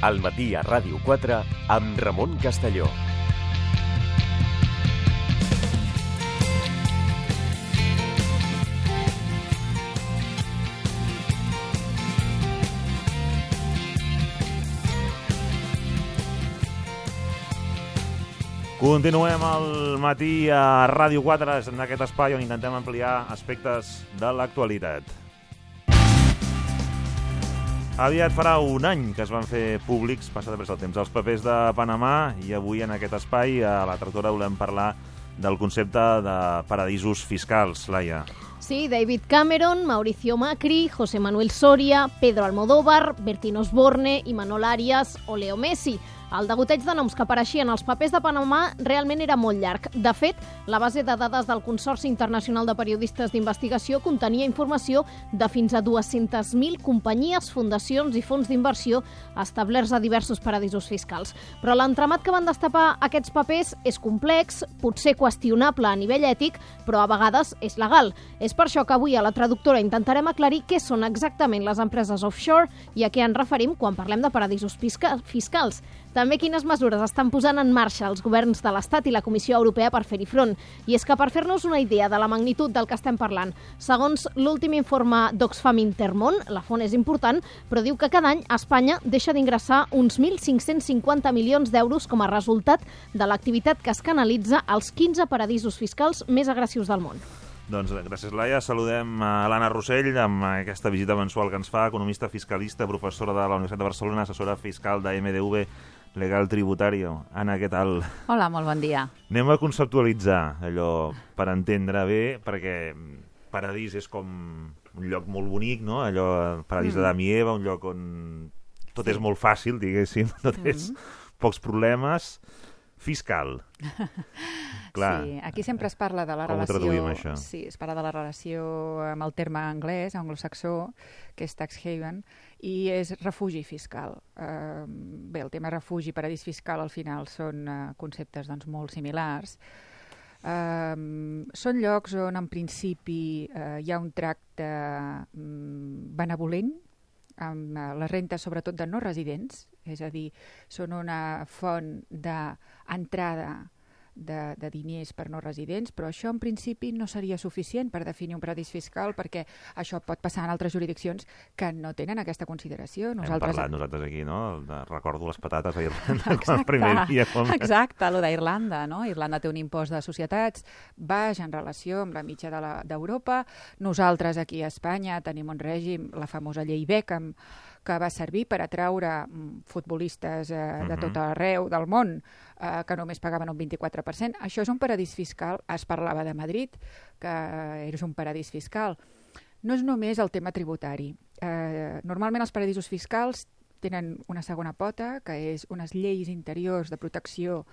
Al matí a Ràdio 4 amb Ramon Castelló. Continuem al matí a Ràdio 4, en aquest espai on intentem ampliar aspectes de l'actualitat. Aviat farà un any que es van fer públics, passa de pressa el temps, els papers de Panamà i avui en aquest espai a la tractora volem parlar del concepte de paradisos fiscals, Laia. Sí, David Cameron, Mauricio Macri, José Manuel Soria, Pedro Almodóvar, Bertín Osborne, Imanol Arias o Leo Messi. El degoteig de noms que apareixien als papers de Panamà realment era molt llarg. De fet, la base de dades del Consorci Internacional de Periodistes d'Investigació contenia informació de fins a 200.000 companyies, fundacions i fons d'inversió establerts a diversos paradisos fiscals. Però l'entramat que van destapar aquests papers és complex, potser qüestionable a nivell ètic, però a vegades és legal. És per això que avui a la traductora intentarem aclarir què són exactament les empreses offshore i a què ens referim quan parlem de paradisos fiscals. També quines mesures estan posant en marxa els governs de l'Estat i la Comissió Europea per fer-hi front. I és que per fer-nos una idea de la magnitud del que estem parlant, segons l'últim informe d'Oxfam Intermón, la font és important, però diu que cada any Espanya deixa d'ingressar uns 1.550 milions d'euros com a resultat de l'activitat que es canalitza als 15 paradisos fiscals més agressius del món. Doncs gràcies, Laia. Saludem a l'Anna Rossell amb aquesta visita mensual que ens fa, economista fiscalista, professora de la Universitat de Barcelona, assessora fiscal de MDV Legal Tributario. Anna, què tal? Hola, molt bon dia. Anem a conceptualitzar allò per entendre bé, perquè Paradís és com un lloc molt bonic, no? Allò, Paradís mm. d'Adam i Eva, un lloc on tot sí. és molt fàcil, diguéssim, tot mm. és pocs problemes. Fiscal. Clar. Sí, aquí sempre es parla de la Com relació... Això? Sí, es parla de la relació amb el terme anglès, anglosaxó, que és tax haven, i és refugi fiscal. Uh, bé, el tema refugi i paradís fiscal al final són uh, conceptes doncs, molt similars. Uh, són llocs on en principi uh, hi ha un tracte um, benevolent amb uh, les rentes sobretot de no residents, és a dir, són una font d'entrada de, de diners per no residents, però això en principi no seria suficient per definir un paradís fiscal perquè això pot passar en altres jurisdiccions que no tenen aquesta consideració. Nosaltres... Hem parlat nosaltres aquí, no? De, recordo les patates a Irlanda el primer dia. Com... Exacte, el d'Irlanda, no? Irlanda té un impost de societats baix en relació amb la mitja d'Europa. De Nosaltres aquí a Espanya tenim un règim, la famosa llei Beckham, que va servir per atraure mm, futbolistes eh, de tot arreu del món eh, que només pagaven un 24%. Això és un paradís fiscal. Es parlava de Madrid, que és un paradís fiscal. No és només el tema tributari. Eh, normalment els paradisos fiscals tenen una segona pota, que és unes lleis interiors de protecció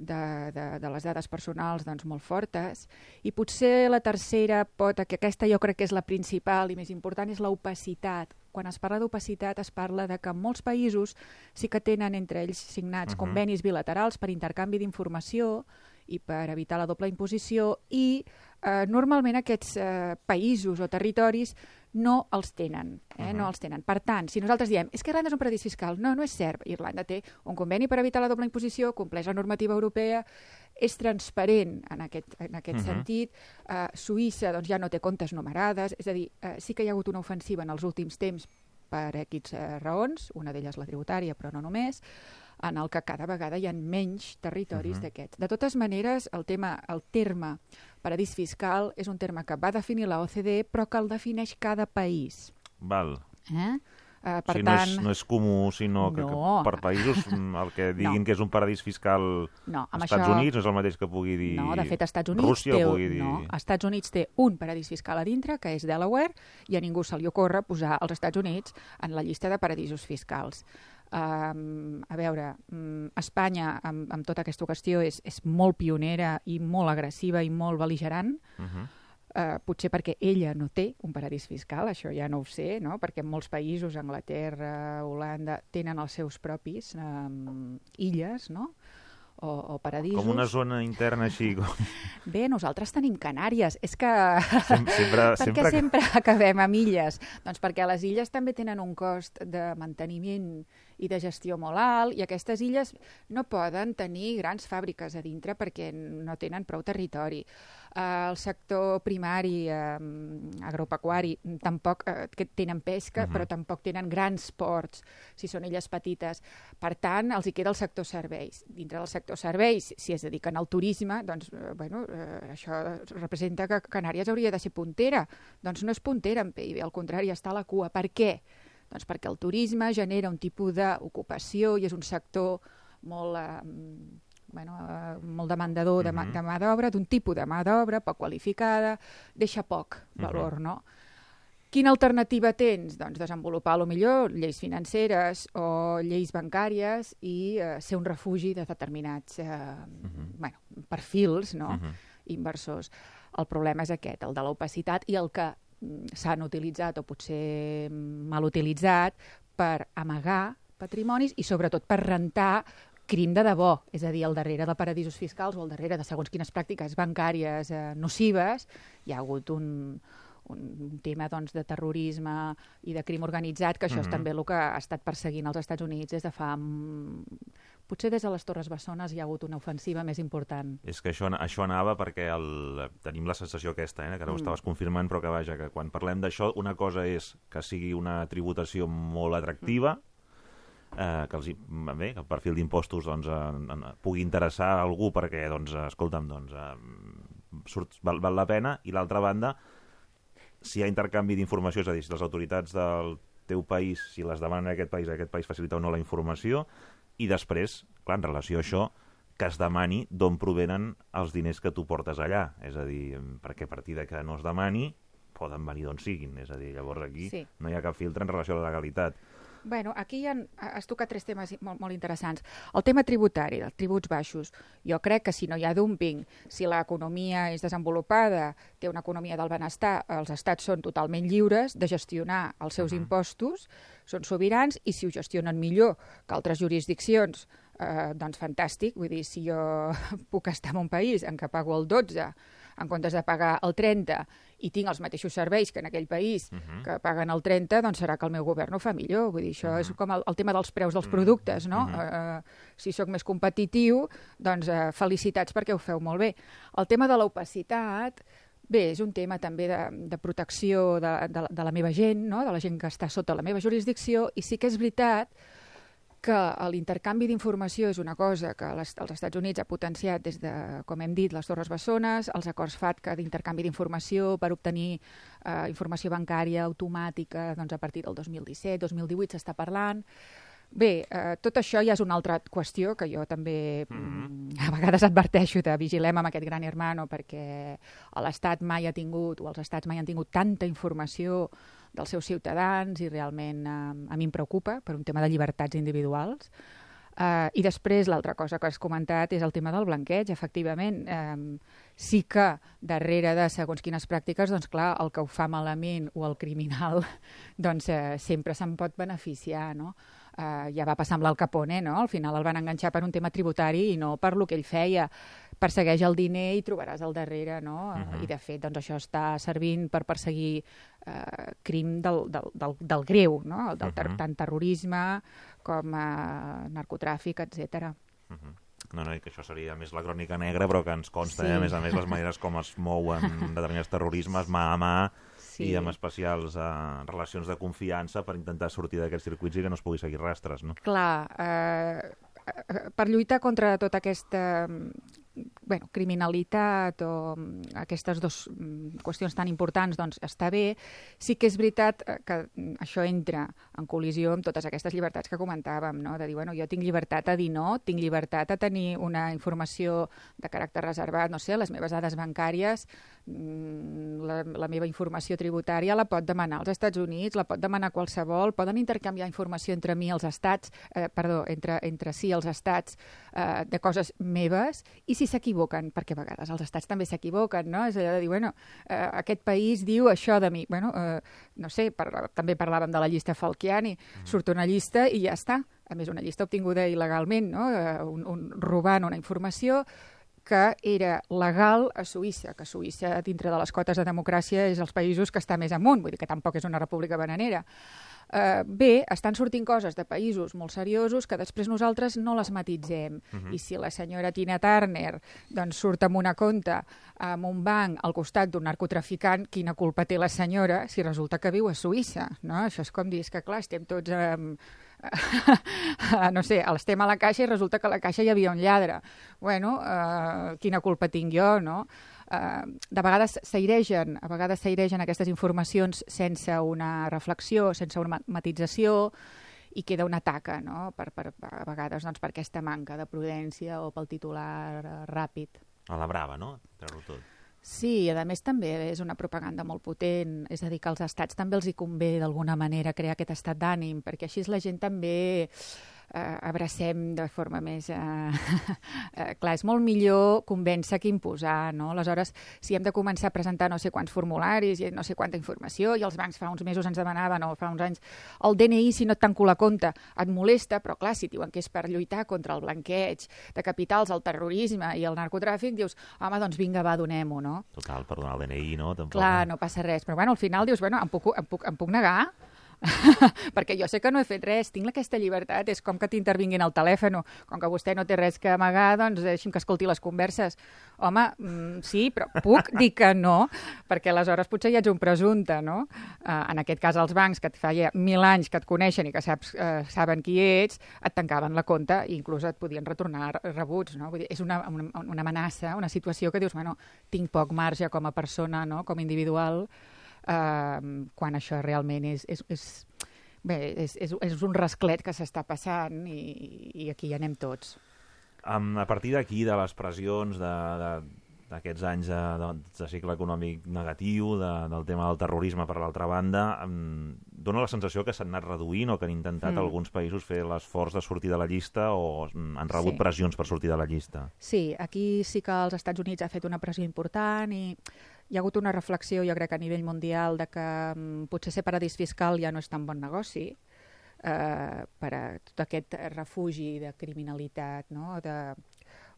de, de, de les dades personals doncs, molt fortes i potser la tercera pota, que aquesta jo crec que és la principal i més important, és l'opacitat. Quan es parla d'opacitat es parla de que molts països sí que tenen entre ells signats uh -huh. convenis bilaterals per intercanvi d'informació i per evitar la doble imposició i eh, normalment aquests eh, països o territoris no els tenen, eh? Uh -huh. no els tenen. Per tant, si nosaltres diem és que Irlanda és un paradís fiscal, no, no és cert. Irlanda té un conveni per evitar la doble imposició, compleix la normativa europea, és transparent en aquest, en aquest uh -huh. sentit. Uh, Suïssa doncs, ja no té comptes numerades, és a dir, uh, sí que hi ha hagut una ofensiva en els últims temps per aquests uh, raons, una d'elles la tributària, però no només, en el que cada vegada hi ha menys territoris uh -huh. d'aquests. De totes maneres, el tema, el terme paradís fiscal és un terme que va definir la OCDE, però que el defineix cada país. Val. Eh? Uh, per o sigui, no, tant, és, no és comú, sinó que, No. que per països mm, el que diguin No. que és un paradís fiscal No, als Estats això- Units no és el mateix que pugui dir No, de fet, Estats Units, Rússia té, o pugui dir... no, Estats Units té un paradís fiscal a dintre, que és Delaware, i a ningú se li ocorre posar els Estats Units en la llista de paradisos fiscals. Um, a veure, um, Espanya, amb, amb tota aquesta qüestió, és, és molt pionera i molt agressiva i molt beligerant, Uh -huh. Uh, potser perquè ella no té un paradís fiscal, això ja no ho sé, no? perquè molts països, Anglaterra, Holanda, tenen els seus propis um, illes, no? O, o paradisos. Com una zona interna així, com... Bé, nosaltres tenim Canàries. És que... Sem sempre, per sempre, què sempre acabem amb illes? Doncs perquè les illes també tenen un cost de manteniment i de gestió molt alt i aquestes illes no poden tenir grans fàbriques a dintre perquè no tenen prou territori. El sector primari, uh, agropecuari, tampoc uh, que tenen pesca, uh. -huh. però tampoc tenen grans ports, si són illes petites. Per tant, els hi queda el sector serveis. Dintre del sector serveis, si es dediquen al turisme, doncs, eh, bueno, eh, això representa que Canàries hauria de ser puntera. Doncs no és puntera en PIB, al contrari, està a la cua. Per què? Doncs perquè el turisme genera un tipus d'ocupació i és un sector molt... Eh, bueno, eh, molt demandador de, mà- Mhm. de mà d'obra, d'un tipus de mà d'obra poc qualificada, deixa poc valor, no? Quina alternativa tens? Doncs desenvolupar, lo millor, lleis financeres o lleis bancàries i eh, ser un refugi de determinats eh, bueno, perfils no? Uh -huh. inversors. El problema és aquest, el de l'opacitat i el que mm, s'han utilitzat o potser mal utilitzat per amagar patrimonis i sobretot per rentar crim de debò, és a dir, al darrere de paradisos fiscals o al darrere de segons quines pràctiques bancàries eh, nocives, hi ha hagut un, un tema doncs, de terrorisme i de crim organitzat, que això és Mhm. també el que ha estat perseguint els Estats Units des de fa... mm, Potser des de les Torres Bessones hi ha hagut una ofensiva més important. És que això, això anava perquè el, tenim la sensació aquesta, eh, que ara ho Mm. estaves confirmant, però que vaja, que quan parlem d'això, una cosa és que sigui una tributació molt atractiva, eh, que, els, hi- bé, que el perfil d'impostos doncs, en, en, pugui interessar a algú perquè, doncs, escolta'm, doncs, eh, surt, val, val la pena, i l'altra banda, si hi ha intercanvi d'informació, és a dir, si les autoritats del teu país, si les demanen a aquest país, a aquest país facilita o no la informació, i després, clar, en relació a això, que es demani d'on provenen els diners que tu portes allà. És a dir, perquè a partir de que no es demani, poden venir d'on siguin. És a dir, llavors aquí Sí. no hi ha cap filtre en relació a la legalitat. Bueno, aquí ja has tocat tres temes molt, molt interessants. El tema tributari, dels tributs baixos. Jo crec que si no hi ha dumping, si l'economia és desenvolupada, té una economia del benestar, els estats són totalment lliures de gestionar els seus impostos, són sobirans, i si ho gestionen millor que altres jurisdiccions, eh, doncs fantàstic. Vull dir, si jo puc estar en un país en què pago el 12 en comptes de pagar el 30 i tinc els mateixos serveis que en aquell país Mhm. que paguen el 30, doncs serà que el meu govern ho fa millor. Vull dir, això és com el, el tema dels preus dels productes, no? Mhm. eh, si sóc més competitiu, doncs eh, felicitats perquè ho feu molt bé. El tema de l'opacitat, bé, és un tema també de, de protecció de, de, de la meva gent, no? de la gent que està sota la meva jurisdicció, i sí que és veritat que l'intercanvi d'informació és una cosa que les, els Estats Units ha potenciat des de, com hem dit, les Torres Bessones, els acords FATCA d'intercanvi d'informació per obtenir eh, informació bancària automàtica doncs, a partir del 2017, 2018 s'està parlant. Bé, eh, tot això ja és una altra qüestió que jo també mm, a vegades adverteixo de vigilem amb aquest gran hermano perquè l'Estat mai ha tingut, o els estats mai han tingut tanta informació dels seus ciutadans i realment eh, a mi em preocupa per un tema de llibertats individuals. Uh, I després l'altra cosa que has comentat és el tema del blanqueig, efectivament. Um, sí que darrere de segons quines pràctiques, doncs clar, el que ho fa malament o el criminal, doncs uh, sempre se'n pot beneficiar, no? Uh, ja va passar amb l'Al Capone, no? Al final el van enganxar per un tema tributari i no per lo que ell feia. Persegueix el diner i trobaràs al darrere, no? Uh Mhm. I de fet, doncs això està servint per perseguir uh, crim del, del, del, del greu, no? El del ter Mhm. tant terrorisme com uh, narcotràfic, etc. Mhm. No, no, i que això seria més la crònica negra, però que ens consta, Sí. eh, a més a més, les maneres com es mouen determinats terrorismes mà a mà Sí. i amb especials eh, relacions de confiança per intentar sortir d'aquests circuits i que no es pugui seguir rastres, no? Clar, eh, eh, per lluitar contra tota aquesta bueno, criminalitat o mm, aquestes dues mm, qüestions tan importants, doncs està bé. Sí que és veritat eh, que mm, això entra en col·lisió amb totes aquestes llibertats que comentàvem, no? de dir, bueno, jo tinc llibertat a dir no, tinc llibertat a tenir una informació de caràcter reservat, no sé, les meves dades bancàries, la, la meva informació tributària la pot demanar als Estats Units, la pot demanar qualsevol, poden intercanviar informació entre mi els estats, eh, perdó, entre, entre si els estats eh, de coses meves, i si s'equivoquen, perquè a vegades els estats també s'equivoquen, no? És allò de dir, bueno, eh, aquest país diu això de mi. Bueno, eh, no sé, per, també parlàvem de la llista Falciani, mm. surt una llista i ja està. A més, una llista obtinguda il·legalment, no? Eh, un, un, robant una informació que era legal a Suïssa, que Suïssa, dintre de les cotes de democràcia, és els països que està més amunt, vull dir que tampoc és una república bananera. Uh, bé, estan sortint coses de països molt seriosos que després nosaltres no les matitzem. Uh mhm. -huh. I si la senyora Tina Turner doncs, surt amb una compta amb un banc al costat d'un narcotraficant, quina culpa té la senyora si resulta que viu a Suïssa? No? Això és com dir, que clar, estem tots... Um, no sé, estem a la caixa i resulta que a la caixa hi havia un lladre. Bueno, eh, quina culpa tinc jo, no? Eh, de vegades s'airegen, a vegades s'airegen aquestes informacions sense una reflexió, sense una matització, i queda una taca, no?, per, per, a vegades doncs, per aquesta manca de prudència o pel titular eh, ràpid. A la brava, no?, treure tot. Sí, i a més també és una propaganda molt potent, és a dir, que als estats també els hi convé d'alguna manera crear aquest estat d'ànim, perquè així la gent també abracem de forma més... Eh, eh, clar, és molt millor convèncer que imposar, no? Aleshores, si hem de començar a presentar no sé quants formularis i no sé quanta informació, i els bancs fa uns mesos ens demanaven, o fa uns anys, el DNI, si no et tanco la compte, et molesta, però clar, si diuen que és per lluitar contra el blanqueig de capitals, el terrorisme i el narcotràfic, dius, home, doncs vinga, va, donem-ho, no? Total, per donar el DNI, no? Tampoc, clar, no passa res, però bueno, al final dius, bueno, em puc, em puc, em puc negar, perquè jo sé que no he fet res, tinc aquesta llibertat, és com que t'intervinguin al telèfon, com que vostè no té res que amagar, doncs deixi'm que escolti les converses. Home, mm, sí, però puc dir que no, perquè aleshores potser ja ets un presumpte, no? Uh, en aquest cas, els bancs, que et feia mil anys que et coneixen i que saps, uh, saben qui ets, et tancaven la compte i inclús et podien retornar rebuts, no? Vull dir, és una, una, una amenaça, una situació que dius, bueno, tinc poc marge com a persona, no?, com a individual, eh, quan això realment és, és, és, bé, és, és, és un rasclet que s'està passant i, i aquí hi anem tots. Um, a partir d'aquí, de les pressions d'aquests anys de, de, de cicle econòmic negatiu, de, del tema del terrorisme per l'altra banda, um, dona la sensació que s'han anat reduint o que han intentat mm. alguns països fer l'esforç de sortir de la llista o han rebut sí. pressions per sortir de la llista. Sí, aquí sí que els Estats Units ha fet una pressió important i hi ha hagut una reflexió, jo crec, a nivell mundial de que um, potser ser paradís fiscal ja no és tan bon negoci eh, per a tot aquest refugi de criminalitat no? de,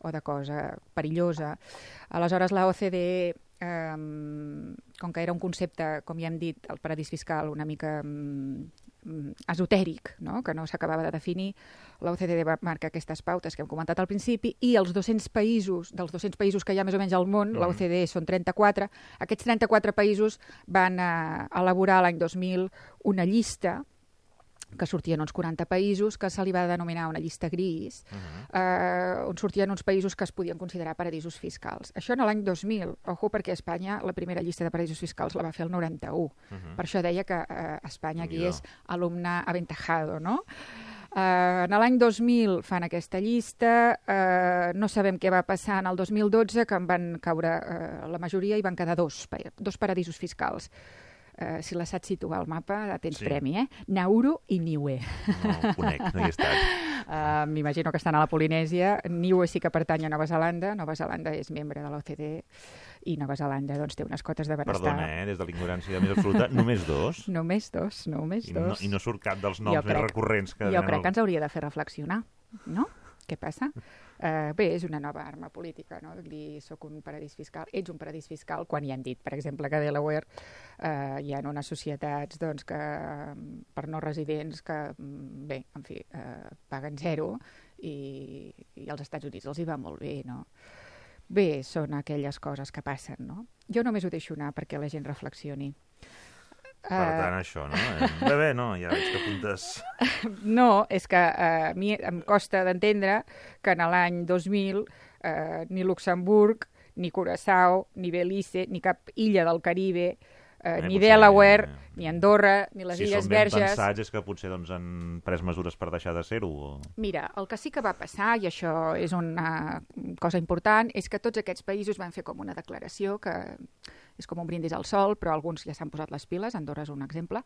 o de cosa perillosa. Aleshores, la OCDE, eh, com que era un concepte, com ja hem dit, el paradís fiscal una mica Mm, esotèric, no? que no s'acabava de definir, l'OCDE va marcar aquestes pautes que hem comentat al principi i els 200 països, dels 200 països que hi ha més o menys al món, mm. l'OCDE són 34, aquests 34 països van eh, elaborar l'any 2000 una llista que sortien uns 40 països, que se li va denominar una llista gris, uh -huh. eh, on sortien uns països que es podien considerar paradisos fiscals. Això en l'any 2000, ojo, perquè Espanya la primera llista de paradisos fiscals la va fer el 91. Uh -huh. Per això deia que eh, Espanya aquí és alumne aventajado, no? Uh, en l'any 2000 fan aquesta llista, uh, no sabem què va passar en el 2012, que en van caure uh, la majoria i van quedar dos, dos paradisos fiscals eh, si la saps situar al mapa, tens sí. premi, eh? Nauru i Niue. No, ho conec, no hi he estat. Uh, M'imagino que estan a la Polinèsia. Niue sí que pertany a Nova Zelanda. Nova Zelanda és membre de l'OCDE i Nova Zelanda doncs, té unes cotes de benestar. Perdona, eh? des de l'ignorància més absoluta, només dos? només dos, només I dos. No, I no surt cap dels noms jo més crec, recurrents que... Jo crec el... que ens hauria de fer reflexionar, no? Què passa? Uh, bé, és una nova arma política, no? Dir, soc un paradís fiscal, ets un paradís fiscal, quan hi han dit, per exemple, que a Delaware uh, hi ha unes societats doncs, que, per no residents que, mm, bé, en fi, uh, paguen zero i, i als Estats Units els hi va molt bé, no? Bé, són aquelles coses que passen, no? Jo només ho deixo anar perquè la gent reflexioni. Per uh... tant, això, no? Bé, bé, no, ja veig que apuntes... No, és que uh, a mi em costa d'entendre que en l'any 2000 eh, ni Luxemburg, ni Curaçao, ni Belize, ni cap illa del Caribe, eh, Eh, ni potser, Delaware, ni Andorra, ni les si Illes són ben Verges... pensats és que potser doncs, han pres mesures per deixar de ser-ho. O... Mira, el que sí que va passar, i això és una cosa important, és que tots aquests països van fer com una declaració que és com un brindis al sol, però alguns ja s'han posat les piles, Andorra és un exemple,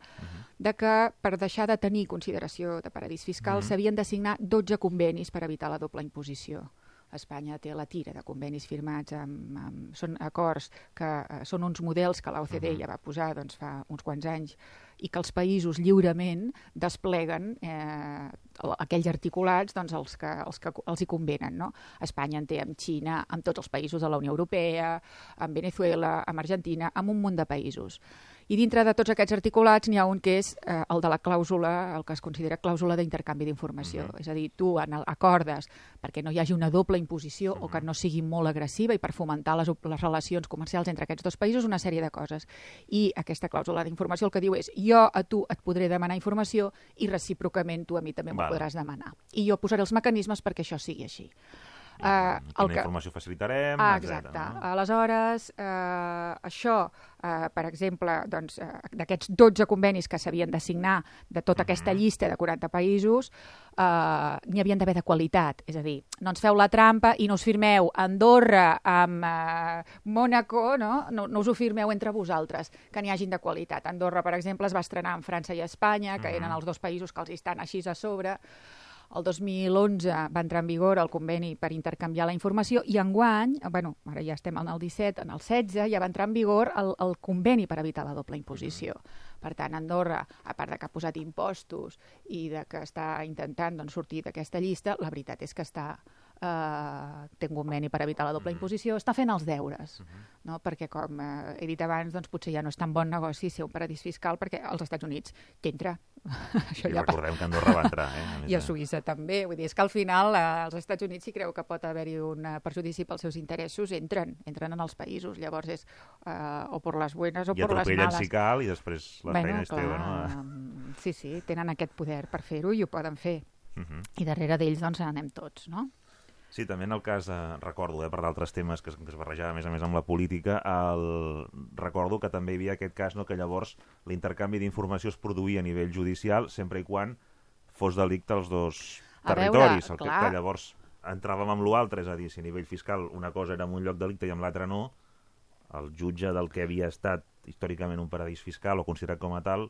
de que per deixar de tenir consideració de paradís fiscal s'havien de signar 12 convenis per evitar la doble imposició. Espanya té la tira de convenis firmats, amb, amb, són acords que eh, són uns models que l'OCDE ja va posar doncs, fa uns quants anys i que els països lliurement despleguen eh, el- aquells articulats doncs, els, que, els que els hi convenen. No? Espanya en té amb Xina, amb tots els països de la Unió Europea, amb Venezuela, amb Argentina, amb un munt de països. I dintre de tots aquests articulats n'hi ha un que és eh, el de la clàusula, el que es considera clàusula d'intercanvi d'informació. És a dir, tu en el, acordes perquè no hi hagi una doble imposició o que no sigui molt agressiva i per fomentar les, les relacions comercials entre aquests dos països, una sèrie de coses. I aquesta clàusula d'informació el que diu és jo a tu et podré demanar informació i recíprocament tu a mi també m'ho podràs demanar. I jo posaré els mecanismes perquè això sigui així. Uh, Quina informació facilitarem, Ah, etcètera, exacte. No? Aleshores, eh, això, eh, per exemple, doncs, eh, d'aquests 12 convenis que s'havien de signar de tota aquesta llista de 40 països, eh, n'hi havien d'haver de qualitat. És a dir, no ens feu la trampa i no us firmeu Andorra amb eh, Mónaco, no? no? No us ho firmeu entre vosaltres, que n'hi hagin de qualitat. Andorra, per exemple, es va estrenar amb França i Espanya, que eren els dos països que els estan així a sobre. El 2011 va entrar en vigor el conveni per intercanviar la informació i enguany, bueno, ara ja estem en el 17, en el 16, ja va entrar en vigor el, el conveni per evitar la doble imposició. Per tant, Andorra, a part de que ha posat impostos i de que està intentant doncs, sortir d'aquesta llista, la veritat és que està eh, té un conveni per evitar la doble imposició, està fent els deures, no? perquè com eh, he dit abans, doncs potser ja no és tan bon negoci ser un paradís fiscal perquè als Estats Units t'entra. Això I ja recordem que Andorra va entrar. Eh? I a Suïssa també. Vull dir, és que al final eh, als Estats Units si creu que pot haver-hi un eh, perjudici pels seus interessos, entren, entren en els països. Llavors és eh, o per les buenas o I per les males. si cal i després la feina és teva. No? mm, Sí, sí, tenen aquest poder per fer-ho i ho poden fer. Mhm. I darrere d'ells doncs anem tots, no? Sí, també en el cas, eh, recordo, eh, per d'altres temes que, que es barrejava a més a més amb la política, el... recordo que també hi havia aquest cas no, que llavors l'intercanvi d'informació es produïa a nivell judicial sempre i quan fos delicte als dos A veure, territoris. el que, clar. que llavors entràvem amb l'altre, és a dir, si a nivell fiscal una cosa era en un lloc delicte i amb l'altre no, el jutge del que havia estat històricament un paradís fiscal o considerat com a tal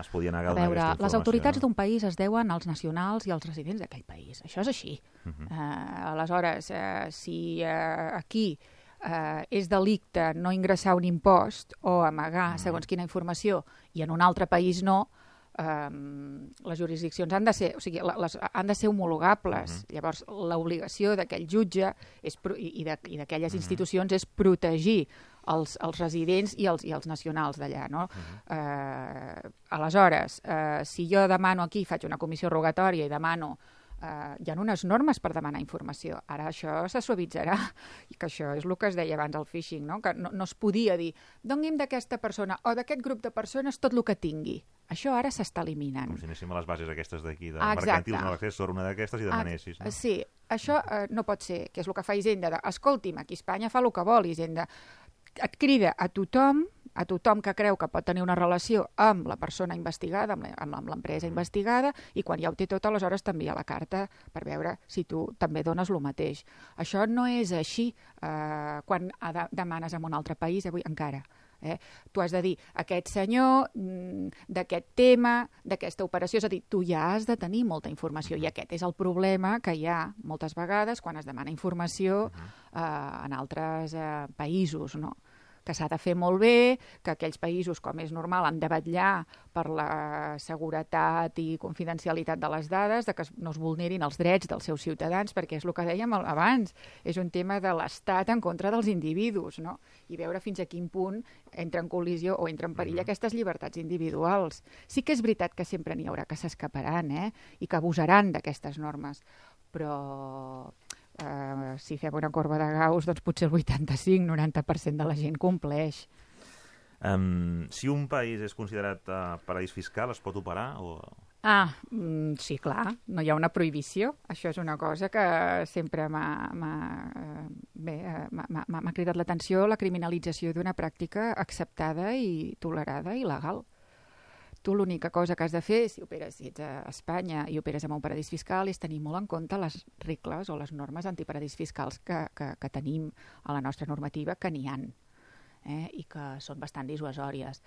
es podia negar A veure, aquesta les autoritats no? d'un país es deuen als nacionals i als residents d'aquell país. Això és així. Mhm. eh, aleshores, eh, si eh, aquí eh, és delicte no ingressar un impost o amagar Mhm. segons quina informació i en un altre país no, eh, les jurisdiccions han de ser, o sigui, les, han de ser homologables. Mhm. Llavors, l'obligació d'aquell jutge és, i i de- i Mhm. d'aquelles institucions és protegir els, els residents i els, i els nacionals d'allà. No? Mhm. eh, aleshores, eh, si jo demano aquí, faig una comissió rogatòria i demano eh, hi ha unes normes per demanar informació. Ara això se suavitzarà, i que això és el que es deia abans al phishing, no? que no, no es podia dir doni'm d'aquesta persona o d'aquest grup de persones tot el que tingui. Això ara s'està eliminant. Com si anéssim a les bases aquestes d'aquí, de Ah, exacte. mercantil, no l'accés sobre una d'aquestes i demanessis. Ah, No? Sí, això eh, no pot ser, que és el que fa Hisenda. De, Escolti'm, aquí a Espanya fa el que vol Hisenda. Et crida a tothom, a tothom que creu que pot tenir una relació amb la persona investigada, amb l'empresa investigada, i quan ja ho té tot, aleshores t'envia la carta per veure si tu també dones el mateix. Això no és així eh, quan demanes en un altre país, avui encara. Eh? Tu has de dir, aquest senyor, mm, d'aquest tema, d'aquesta operació, és a dir, tu ja has de tenir molta informació i aquest és el problema que hi ha moltes vegades quan es demana informació eh, en altres eh, països, no? Que s'ha de fer molt bé, que aquells països, com és normal, han de vetllar per la seguretat i confidencialitat de les dades, de que no es vulnerin els drets dels seus ciutadans, perquè és el que dèiem abans, és un tema de l'Estat en contra dels individus, no? i veure fins a quin punt entra en col·lisió o entra en perill aquestes llibertats individuals. Sí que és veritat que sempre n'hi haurà que s'escaparan eh? i que abusaran d'aquestes normes, però eh, si fem una corba de Gauss, doncs potser el 85-90% de la gent compleix. Um, si un país és considerat uh, paradís fiscal, es pot operar? O... Ah, mm, sí, clar, no hi ha una prohibició. Això és una cosa que sempre m'ha eh, eh, cridat l'atenció, la criminalització d'una pràctica acceptada i tolerada i legal. Tu l'única cosa que has de fer, si operes, si ets a Espanya i operes en un paradís fiscal, és tenir molt en compte les regles o les normes antiparadís fiscals que, que, que tenim a la nostra normativa, que n'hi han, eh? i que són bastant dissuasòries.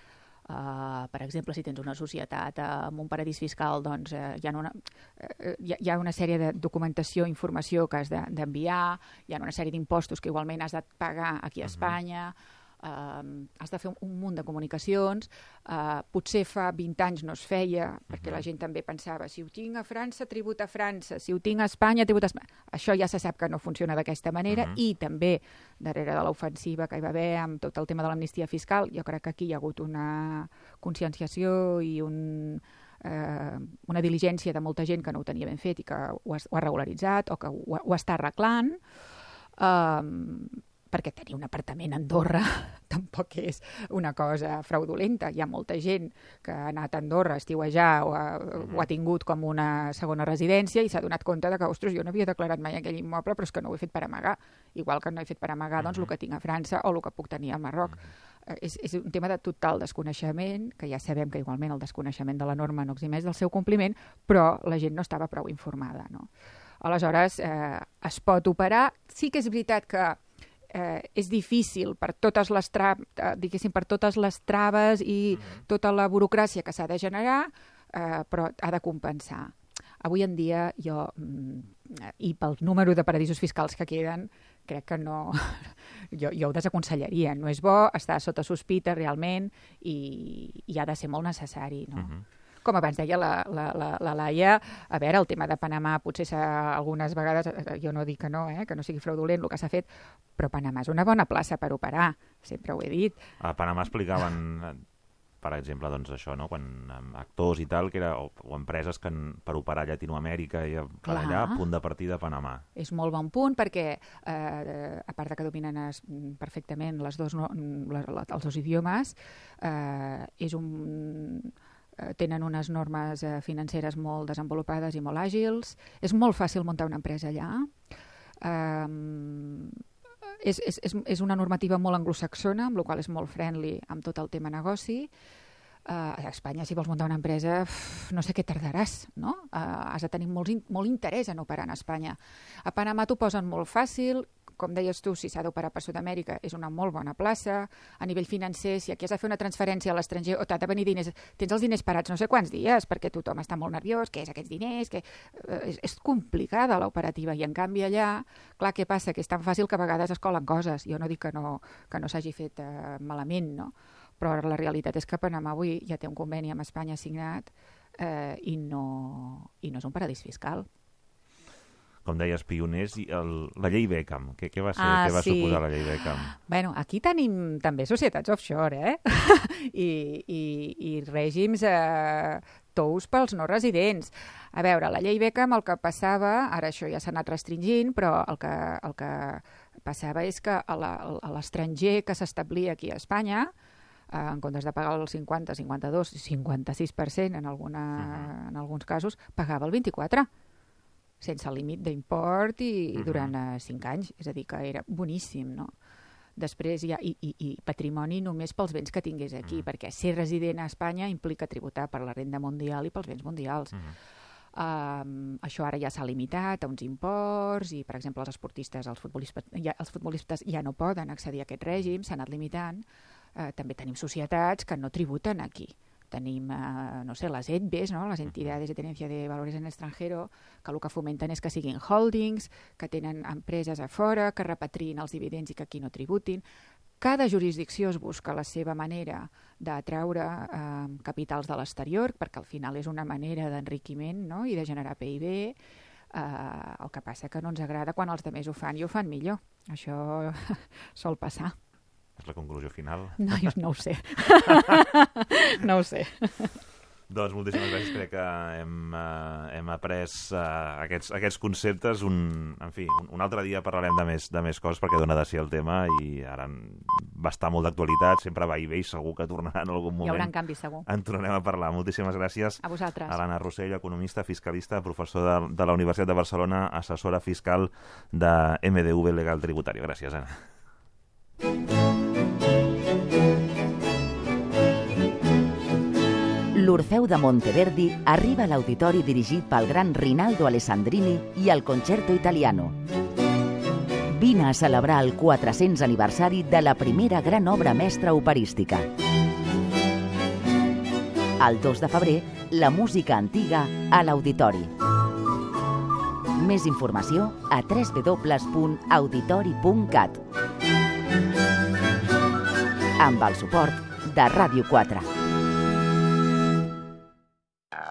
Uh, per exemple, si tens una societat uh, amb un paradís fiscal, doncs uh, hi, ha una, uh, hi, ha, hi ha una sèrie de documentació, informació que has de- d'enviar, hi ha una sèrie d'impostos que igualment has de pagar aquí a Espanya, uh, has de fer un, un munt de comunicacions, uh, potser fa 20 anys no es feia, perquè la gent també pensava, si ho tinc a França, tributa a França, si ho tinc a Espanya, tributa a Espanya. Això ja se sap que no funciona d'aquesta manera, Mhm. i també, darrere de l'ofensiva que hi va haver amb tot el tema de l'amnistia fiscal, jo crec que aquí hi ha hagut una conscienciació i un, eh, una diligència de molta gent que no ho tenia ben fet i que ho ha, ho ha regularitzat o que ho, ho està arreglant, um, perquè tenir un apartament a Andorra tampoc és una cosa fraudulenta. Hi ha molta gent que ha anat a Andorra a estiuejar o ha, ho ha tingut com una segona residència i s'ha donat compte de que, ostres, jo no havia declarat mai aquell immoble, però és que no ho he fet per amagar. Igual que no he fet per amagar doncs, el que tinc a França o el que puc tenir al Marroc. Eh, és, és un tema de total desconeixement, que ja sabem que igualment el desconeixement de la norma no eximeix del seu compliment, però la gent no estava prou informada. No? Aleshores, eh, es pot operar. Sí que és veritat que eh, és difícil per totes les tra eh, diguéssim, per totes les traves i tota la burocràcia que s'ha de generar, eh, però ha de compensar. Avui en dia jo, mm, i pel número de paradisos fiscals que queden, crec que no... Jo, jo ho desaconsellaria. No és bo estar sota sospita realment i, i ha de ser molt necessari. No? Mhm. Com abans deia la, la, la, la Laia, a veure, el tema de Panamà potser algunes vegades, eh, jo no dic que no, eh, que no sigui fraudulent el que s'ha fet, però Panamà és una bona plaça per operar, sempre ho he dit. A Panamà explicaven, eh, per exemple, doncs això, no? quan actors i tal, que era, o, o empreses que en, per operar a Llatinoamèrica i a- per allà, punt de partida a Panamà. És molt bon punt perquè, eh, a part de que dominen es, perfectament les dos, no, la, la, els dos idiomes, eh, és un, eh, tenen unes normes eh, financeres molt desenvolupades i molt àgils. És molt fàcil muntar una empresa allà. Um, és, és, és una normativa molt anglosaxona, amb la qual és molt friendly amb tot el tema negoci. Uh, a Espanya, si vols muntar una empresa, no sé què tardaràs, no? Uh, has de tenir molt, in molt interès en operar en Espanya. A Panamà t'ho posen molt fàcil, com deies tu, si s'ha d'operar per Sud-amèrica, és una molt bona plaça. A nivell financer, si aquí has de fer una transferència a l'estranger o t'ha de venir diners, tens els diners parats no sé quants dies, perquè tothom està molt nerviós, què és aquests diners, que eh, és, és complicada l'operativa, i en canvi allà, clar, què passa? Que és tan fàcil que a vegades es colen coses. Jo no dic que no, que no s'hagi fet eh, malament, no? Però la realitat és que Panamà avui ja té un conveni amb Espanya signat eh, i, no, i no és un paradís fiscal. Com deies, pioners, i el, la llei Beckham. Què, què va ser? Ah, què va sí. suposar la llei Beckham? Bueno, aquí tenim també societats offshore, eh? I, i, i règims eh, tous pels no residents. A veure, la llei Beckham el que passava, ara això ja s'ha anat restringint, però el que, el que passava és que a l'estranger que s'establia aquí a Espanya, eh, en comptes de pagar el 50, 52, 56% en, alguna, en alguns casos, pagava el 24% sense límit d'import i Mhm. durant eh, 5 anys, és a dir, que era boníssim, no? Després hi ha i, i, i patrimoni només pels béns que tingués aquí, Mhm. perquè ser resident a Espanya implica tributar per la renda mundial i pels béns mundials. Mhm. Um, això ara ja s'ha limitat a uns imports i, per exemple, els esportistes, els futbolistes, ja, els futbolistes ja no poden accedir a aquest règim, s'ha anat limitant. Uh, també tenim societats que no tributen aquí. Tenim, uh, no sé, les ETBs, no? les entitats de tenencia de valores en extranjero, que el que fomenten és que siguin holdings, que tenen empreses a fora, que repatriïn els dividends i que aquí no tributin. Cada jurisdicció es busca la seva manera d'atraure eh, capitals de l'exterior, perquè al final és una manera d'enriquiment no? i de generar PIB. Eh, el que passa que no ens agrada quan els altres ho fan i ho fan millor. Això sol passar. És la conclusió final. No, no ho sé. no ho sé. Doncs moltíssimes gràcies, crec que hem, uh, hem après uh, aquests, aquests conceptes. Un, en fi, un, un altre dia parlarem de més, de més coses perquè dona de si el tema i ara va estar molt d'actualitat, sempre va i ve i segur que tornarà en algun moment. Hi haurà canvis, segur. En tornarem a parlar. Moltíssimes gràcies. A vosaltres. A l'Anna Rossell, economista, fiscalista, professor de, de la Universitat de Barcelona, assessora fiscal de MDV Legal Tributari. Gràcies, Anna. L'Orfeu de Monteverdi arriba a l'auditori dirigit pel gran Rinaldo Alessandrini i el Concerto Italiano. Vine a celebrar el 400 aniversari de la primera gran obra mestra operística. El 2 de febrer, la música antiga a l'auditori. Més informació a www.auditori.cat amb el suport de Ràdio 4.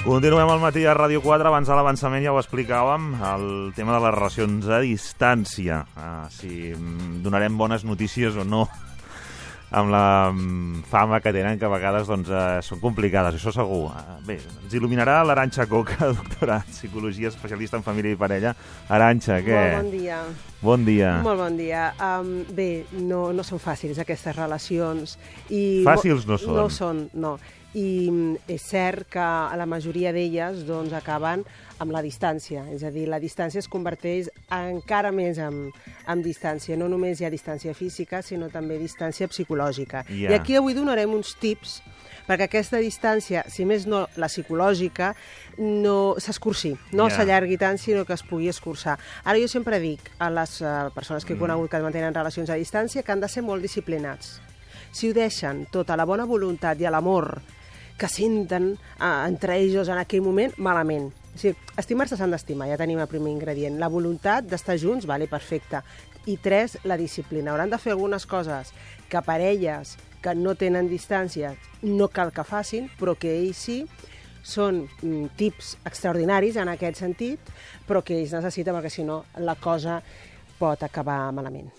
Continuem al matí a Ràdio 4. Abans de l'avançament ja ho explicàvem, el tema de les relacions a distància. Ah, si donarem bones notícies o no amb la mm, fama que tenen, que a vegades doncs, eh, són complicades, això segur. Ah, Bé, ens il·luminarà l'Aranxa Coca, doctora en Psicologia, especialista en família i parella. Aranxa, què? Molt bon dia. Bon dia. Molt bon dia. Um, bé, no, no són fàcils aquestes relacions. I Fàcils no són. No són, no. I mm, és cert que a la majoria d'elles doncs, acaben amb la distància. És a dir, la distància es converteix encara més en, en distància. No només hi ha distància física, sinó també distància psicològica. Ja. I aquí avui donarem uns tips perquè aquesta distància, si més no la psicològica, no s'escurci, no Ja. s'allargui tant, sinó que es pugui escurçar. Ara jo sempre dic a les uh, persones que he conegut que mantenen relacions a distància que han de ser molt disciplinats. Si ho deixen tota la bona voluntat i l'amor que senten uh, entre ells en aquell moment, malament. O sigui, estimar-se s'han d'estimar, ja tenim el primer ingredient. La voluntat d'estar junts, vale, perfecte. I tres, la disciplina. Hauran de fer algunes coses que parelles que no tenen distància no cal que facin, però que ells sí, són mm, tips extraordinaris en aquest sentit, però que ells necessiten perquè si no la cosa pot acabar malament.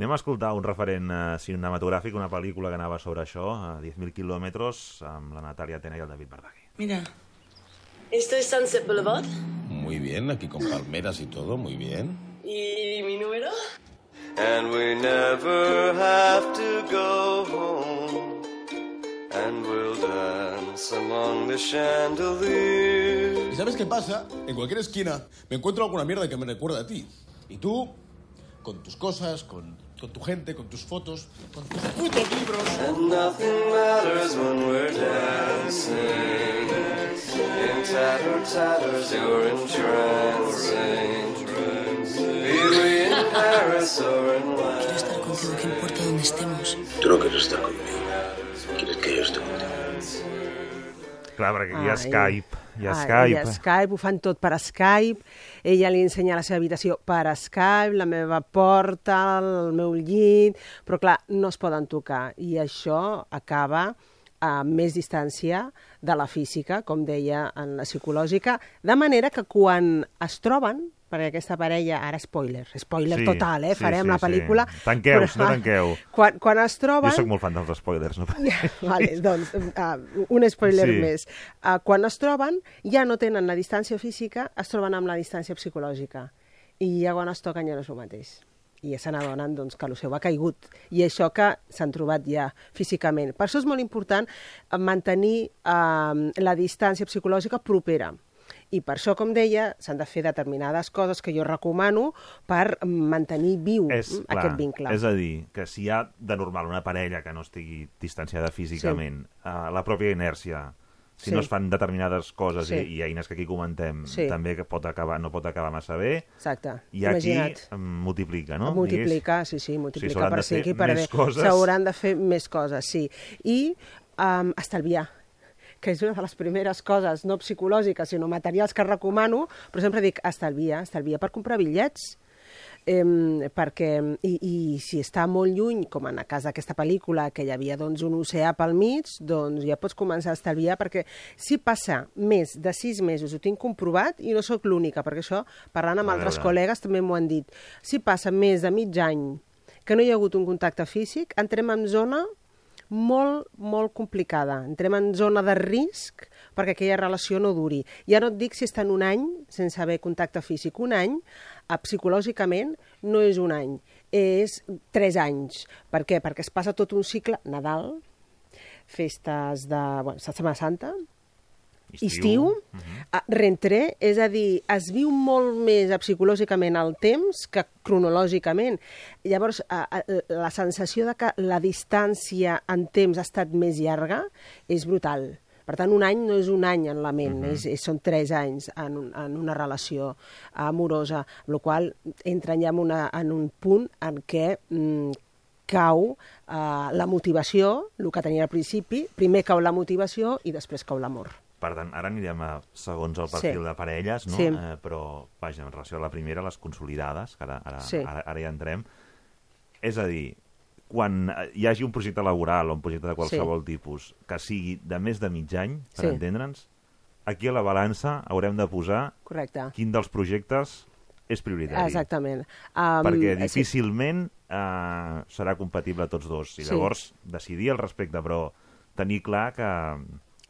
Anem a escoltar un referent eh, cinematogràfic, una pel·lícula que anava sobre això, a 10.000 quilòmetres, amb la Natàlia Tena i el David Verdaguer. Mira. Esto es Sunset Boulevard. Muy bien, aquí con palmeras y todo, muy bien. ¿Y mi número? And we never have to go home. And we'll dance among the chandeliers. ¿Y sabes qué pasa? En cualquier esquina me encuentro alguna mierda que me recuerda a ti. Y tú, con tus cosas, con con tu gente, con tus fotos, con tus putos libros. And nothing matters when we're dancing. In tatter tatters, you're entrancing. Be we in Paris or in Quiero estar contigo, que importa donde estemos. Tú no quieres estar conmigo. Clar, perquè hi ha Ai. Skype. Hi ha Ah, Skype. Hi ha Skype, ho fan tot per Skype. Ella li ensenya la seva habitació per Skype, la meva porta, el meu llit... Però, clar, no es poden tocar. I això acaba a més distància de la física, com deia en la psicològica, de manera que quan es troben, perquè aquesta parella, ara spoiler, spoiler Sí, total, eh? sí, farem sí, la sí. pel·lícula... Tanqueu, no tanqueu. Quan, quan es troben... Jo sóc molt fan dels spoilers, no? vale, doncs, uh, un spoiler Sí. més. Uh, quan es troben, ja no tenen la distància física, es troben amb la distància psicològica. I ja quan es toquen ja no és el mateix. I ja se n'adonen doncs, que el seu ha caigut. I això que s'han trobat ja físicament. Per això és molt important eh, mantenir uh, la distància psicològica propera. I per això, com deia, s'han de fer determinades coses que jo recomano per mantenir viu és, mm, clar, aquest vincle. És a dir, que si hi ha de normal una parella que no estigui distanciada físicament, sí. uh, la pròpia inèrcia, si Sí. no es fan determinades coses Sí. i, i eines que aquí comentem, Sí. també que pot acabar, no pot acabar massa bé, Exacte. i aquí Imagina't. multiplica, no? Multiplica, sí, sí, multiplica s'hauran per de fer 5 i per més 10. coses. S'hauran de fer més coses, sí. I um, estalviar que és una de les primeres coses, no psicològiques, sinó materials que recomano, però sempre dic estalvia, estalvia per comprar bitllets, eh, perquè, i, i si està molt lluny, com en el cas d'aquesta pel·lícula, que hi havia doncs, un oceà pel mig, doncs ja pots començar a estalviar, perquè si passa més de sis mesos, ho tinc comprovat, i no sóc l'única, perquè això, parlant amb A altres col·legues, també m'ho han dit, si passa més de mig any que no hi ha hagut un contacte físic, entrem en zona molt, molt complicada. Entrem en zona de risc perquè aquella relació no duri. Ja no et dic si estan un any sense haver contacte físic. Un any, eh, psicològicament, no és un any, és tres anys. Per què? Perquè es passa tot un cicle, Nadal, festes de bueno, Setmana Santa, Estiu. estiu, uh reentré, és a dir, es viu molt més psicològicament el temps que cronològicament. Llavors, a, a, la sensació de que la distància en temps ha estat més llarga és brutal. Per tant, un any no és un any en la ment, és, és, són tres anys en, un, en una relació amorosa, amb la qual entren ja en, una, en un punt en què mm, cau eh, la motivació, el que tenia al principi, primer cau la motivació i després cau l'amor. Per tant, ara anirem a segons el perfil Sí. de parelles, no? Sí. Eh, però, vaja, en relació a la primera, les consolidades, que ara, ara, Sí. ara, ara hi entrem. És a dir, quan eh, hi hagi un projecte laboral o un projecte de qualsevol tipus que sigui de més de mig any, per Sí. entendre'ns, aquí a la balança haurem de posar Correcte. quin dels projectes és prioritari. Exactament. Um, perquè sí. difícilment eh, serà compatible a tots dos. I Sí. llavors decidir al respecte, però tenir clar que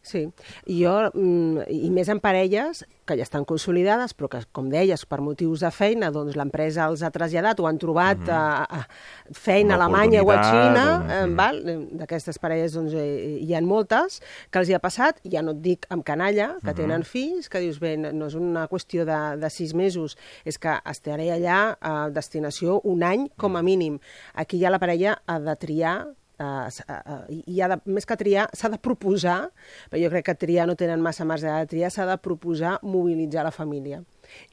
Sí, i jo, mm, i més en parelles que ja estan consolidades, però que, com deies, per motius de feina, doncs l'empresa els ha traslladat o han trobat Mhm. uh -huh. a, a feina a Alemanya o a Xina, eh, o- val? d'aquestes parelles doncs, eh, hi ha moltes que els hi ha passat, ja no et dic amb canalla, que Mhm. tenen fills, que dius, bé, no és una qüestió de, de sis mesos, és que estaré allà a destinació un any com a mínim. Aquí ja la parella ha de triar Uh, uh, i ha de, més que triar, s'ha de proposar, però jo crec que triar no tenen massa marge de triar, s'ha de proposar mobilitzar la família.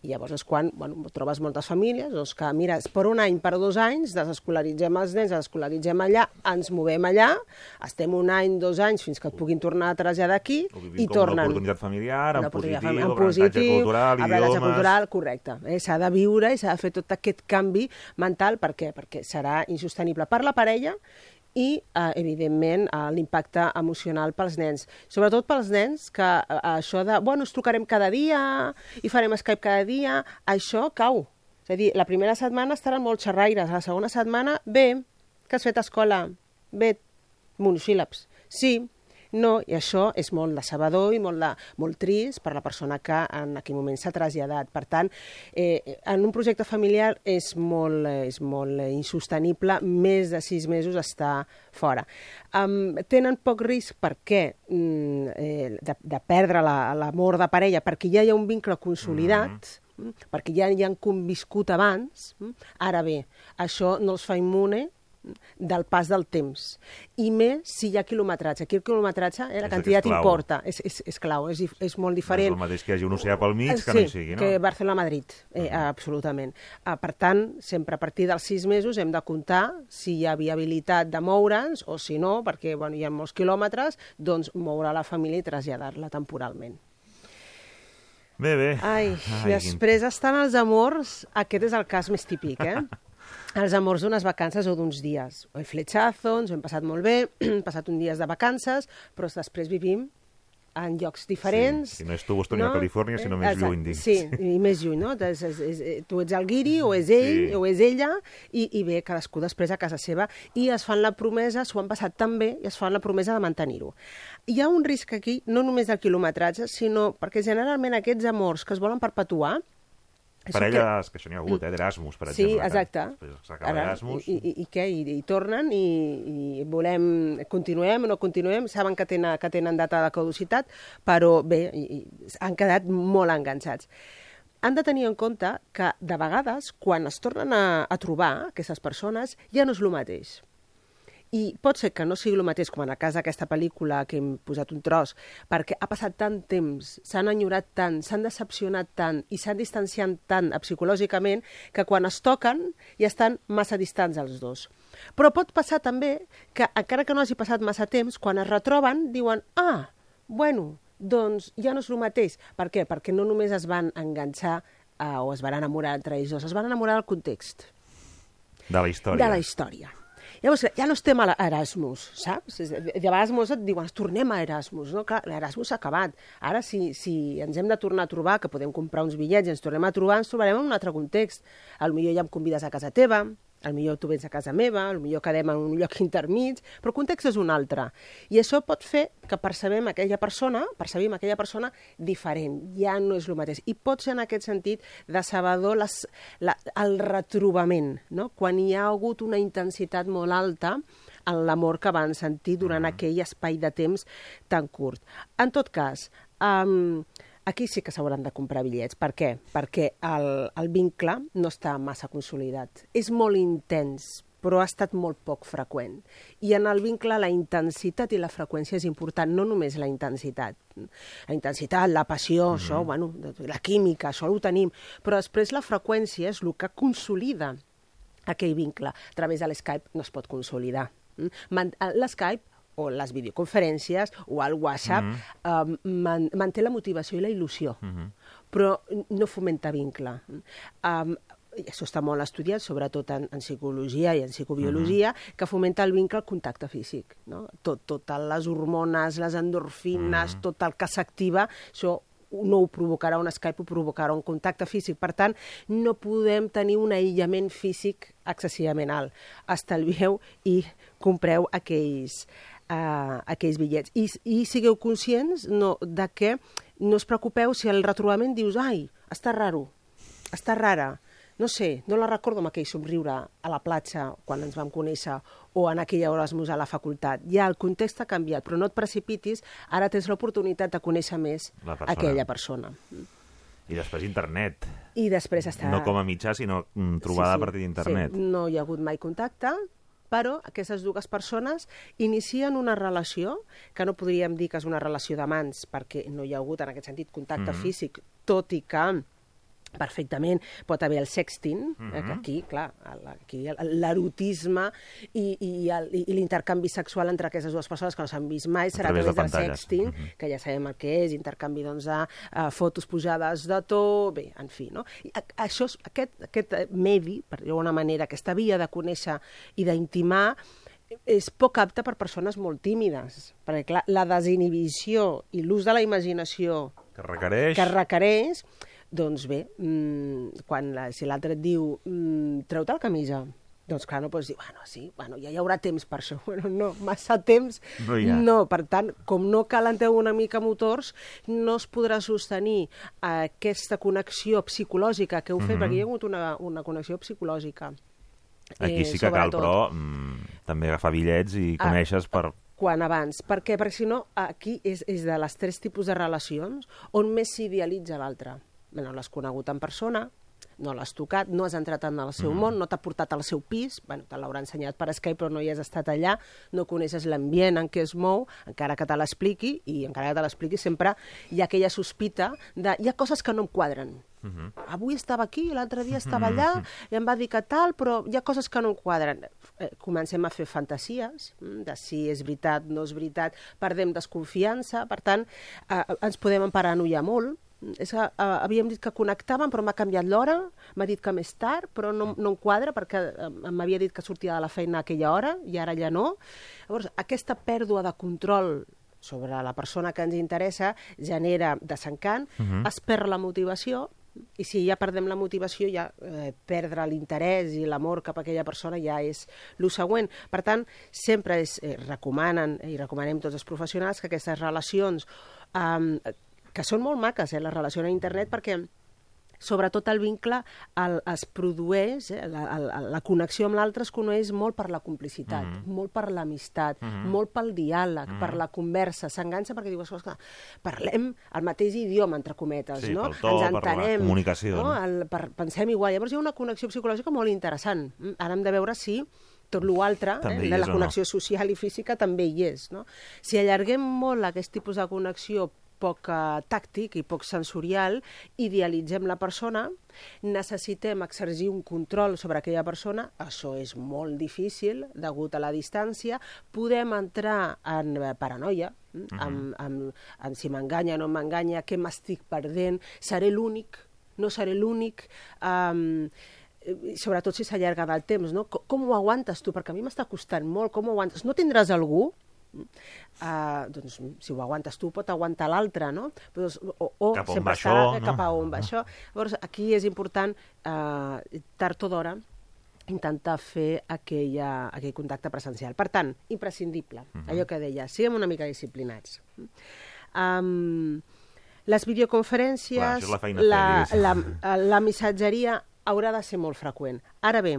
I llavors és quan bueno, trobes moltes famílies doncs que, mira, per un any, per dos anys, desescolaritzem els nens, desescolaritzem allà, ens movem allà, estem un any, dos anys, fins que et puguin tornar a traslladar aquí i tornen. una oportunitat familiar, en positiu, fam- en positiu, cultural, idiomes... cultural, correcte. Eh? S'ha de viure i s'ha de fer tot aquest canvi mental. Per què? Perquè serà insostenible per la parella i, eh, evidentment, eh, l'impacte emocional pels nens. Sobretot pels nens que eh, això de, bueno, ens trucarem cada dia i farem Skype cada dia, això cau. És a dir, la primera setmana estaran molt xerraires, la segona setmana, bé, que has fet escola, bé, monosíl·labs, sí, no, i això és molt decebedor i molt, de, molt trist per la persona que en aquell moment s'ha traslladat. Per tant, eh, en un projecte familiar és molt, eh, és molt insostenible més de sis mesos estar fora. Um, tenen poc risc perquè mm, eh, de, de perdre la- l'amor de parella, perquè ja hi ha un vincle consolidat, mm, perquè ja hi han conviscut abans. mm. Ara bé, això no els fa immune mm, del pas del temps. I més si hi ha quilometratge. Aquí el quilometratge, eh, la És que quantitat és importa, és, és, és clau, és, és molt No és diferent. el mateix que hi hagi un oceà pel mig que sí, no hi sigui, no? que Barcelona-Madrid, eh, absolutament. Uh, per tant, sempre a partir dels sis mesos hem de comptar si hi ha viabilitat de moure'ns o si no, perquè bueno, hi ha molts quilòmetres, doncs moure la família i traslladar-la temporalment. Bé, bé. Ai, Ai, després estan els amors, aquest és el cas més típic, eh? els amors d'unes vacances o d'uns dies. O fletxazo, ens ho hem passat molt bé, hem passat un dies de vacances, però després vivim en llocs diferents. Sí, si no és tu, Boston no? a Califòrnia, sinó més Exacte, lluny, dins. Sí, i més lluny, no? És, és, és, tu ets el guiri, o és ell, Sí. o és ella, i, i bé, cadascú després a casa seva, i es fan la promesa, s'ho han passat tan bé, i es fan la promesa de mantenir-ho. Hi ha un risc aquí, no només del quilometratge, sinó perquè generalment aquests amors que es volen perpetuar, Parelles, que això n'hi ha hagut, eh, d'Erasmus, per Sí, exemple. que exacte. Després s'acaba Ara, Erasmus. I, i, i què? I, i tornen i, i volem... Continuem o no continuem? Saben que tenen, que tenen data de caducitat, però bé, i, i han quedat molt enganxats. Han de tenir en compte que, de vegades, quan es tornen a, a trobar, aquestes persones, ja no és el mateix. I pot ser que no sigui el mateix, com en el cas d'aquesta pel·lícula que hem posat un tros, perquè ha passat tant temps, s'han enyorat tant, s'han decepcionat tant i s'han distanciat tant psicològicament que quan es toquen ja estan massa distants els dos. Però pot passar també que, encara que no hagi passat massa temps, quan es retroben diuen «Ah, bueno, doncs ja no és el mateix». Per què? Perquè no només es van enganxar eh, o es van enamorar entre ells dos, es van enamorar del context De la història. de la història. Llavors, ja no estem a Erasmus, saps? De de vegades molts et diuen, tornem a Erasmus, no? Clar, l'Erasmus s'ha acabat. Ara, si, si ens hem de tornar a trobar, que podem comprar uns bitllets i ens tornem a trobar, ens trobarem en un altre context. Al millor ja em convides a casa teva, al millor tu vens a casa meva, al millor quedem en un lloc intermig, però el context és un altre. I això pot fer que percebem aquella persona, percebim aquella persona diferent, ja no és el mateix. I pot ser en aquest sentit decebedor les, la, el retrobament, no? quan hi ha hagut una intensitat molt alta en l'amor que van sentir durant mm. aquell espai de temps tan curt. En tot cas, um, aquí sí que s'hauran de comprar bitllets. Per què? Perquè el, el vincle no està massa consolidat. És molt intens, però ha estat molt poc freqüent. I en el vincle la intensitat i la freqüència és important, no només la intensitat. La intensitat, la passió, mm -hmm. això, bueno, la química, això ho tenim, però després la freqüència és el que consolida aquell vincle. A través de l'Skype no es pot consolidar. Mm? Man- L'Skype o les videoconferències o el WhatsApp mm -hmm. um, man manté la motivació i la il·lusió, mm -hmm. però no fomenta vincle. Um, i això està molt estudiat, sobretot en, en psicologia i en psicobiologia, mm -hmm. que fomenta el vincle al contacte físic. No? Tot, totes les hormones, les endorfines, mm -hmm. tot el que s'activa, això no ho provocarà un Skype, ho provocarà un contacte físic. Per tant, no podem tenir un aïllament físic excessivament alt. Estalvieu i compreu aquells, uh, aquells bitllets. I, I sigueu conscients no, de que no us preocupeu si el retrobament dius ai, està raro, està rara, no sé, no la recordo amb aquell somriure a la platja quan ens vam conèixer o en aquella Erasmus a la facultat. Ja el context ha canviat, però no et precipitis, ara tens l'oportunitat de conèixer més persona. aquella persona. I després internet. I després està... No com a mitjà, sinó mm, trobada Sí, sí, a partir d'internet. Sí, no hi ha hagut mai contacte, però aquestes dues persones inicien una relació, que no podríem dir que és una relació d'amants, perquè no hi ha hagut en aquest sentit contacte Mhm. físic, tot i que perfectament pot haver el sexting, eh, que Mhm. aquí, clar, aquí el- l'erotisme i, i, el- i l'intercanvi sexual entre aquestes dues persones que no s'han vist mai serà a través de través del pantalles. sexting, Mhm. que ja sabem el que és, intercanvi doncs, de uh, fotos pujades de to, bé, en fi, no? I a, això, és- aquest, aquest medi, per dir d'alguna manera, aquesta via de conèixer i d'intimar, és poc apte per persones molt tímides, perquè clar, la desinhibició i l'ús de la imaginació Que requereix... que requereix, doncs bé, mm, quan la, si l'altre et diu mm, treu-te la camisa, doncs clar, no pots dir, bueno, sí, bueno, ja hi haurà temps per això. Bueno, no, massa temps No ha. no. Per tant, com no calenteu una mica motors, no es podrà sostenir aquesta connexió psicològica que heu fet, Mhm. perquè hi ha hagut una, una connexió psicològica. Aquí eh, sí que cal, però, mm, també agafar bitllets i Ah. coneixes per... quan abans. Per què? Perquè si no, aquí és, és de les tres tipus de relacions on més s'idealitza l'altre. No l'has conegut en persona, no l'has tocat, no has entrat en el seu Mhm. món, no t'ha portat al seu pis, bueno, te l'haurà ensenyat per Skype, però no hi has estat allà, no coneixes l'ambient en què es mou, encara que te l'expliqui, i encara que te l'expliqui sempre hi ha aquella sospita de hi ha coses que no em quadren. Mhm. Avui estava aquí, l'altre dia estava allà, i em va dir que tal, però hi ha coses que no em quadren. Eh, comencem a fer fantasies, mm, de si és veritat, no és veritat, perdem desconfiança, per tant, eh, ens podem emparanoiar molt, és que, uh, havíem dit que connectàvem, però m'ha canviat l'hora, m'ha dit que més tard, però no, no em quadra perquè uh, m'havia dit que sortia de la feina a aquella hora i ara ja no. Llavors, aquesta pèrdua de control sobre la persona que ens interessa genera desencant, Mhm. es perd la motivació, i si ja perdem la motivació, ja eh, perdre l'interès i l'amor cap a aquella persona ja és el següent. Per tant, sempre es eh, recomanen, i recomanem tots els professionals, que aquestes relacions, eh, que són molt maques, eh, les relacions a internet, perquè sobretot el vincle el, es produeix, eh, la, la, la connexió amb l'altre es coneix molt per la complicitat, mm. -hmm. molt per l'amistat, mm. -hmm. molt pel diàleg, mm. -hmm. per la conversa, s'enganxa perquè diu, escolta, parlem el mateix idioma, entre cometes, Sí, no? to, Ens per la entenem, comunicació, No? no? El, per, pensem igual. Llavors hi ha una connexió psicològica molt interessant. Mm, Ara hem de veure si tot l'altre, eh, és la o no. connexió social i física també hi és. No? Si allarguem molt aquest tipus de connexió poc eh, tàctic i poc sensorial, idealitzem la persona, necessitem exercir un control sobre aquella persona, això és molt difícil degut a la distància, podem entrar en eh, paranoia, mm, Mhm. amb, amb, amb si m'enganya, no m'enganya, què m'estic perdent, seré l'únic, no seré l'únic, um, sobretot si s'allarga del temps, no? Com, com ho aguantes tu? Perquè a mi m'està costant molt, com ho aguantes? No tindràs algú? Uh, doncs si ho aguantes tu pot aguantar l'altre, no? Doncs, o, o Cap on sempre va això, eh, no? cap a on va això. Llavors, aquí és important, uh, tard o d'hora, intentar fer aquella, aquell contacte presencial. Per tant, imprescindible, uh -huh. allò que deia, siguem una mica disciplinats. Um, les videoconferències, Clar, la la, la, la missatgeria haurà de ser molt freqüent. Ara bé,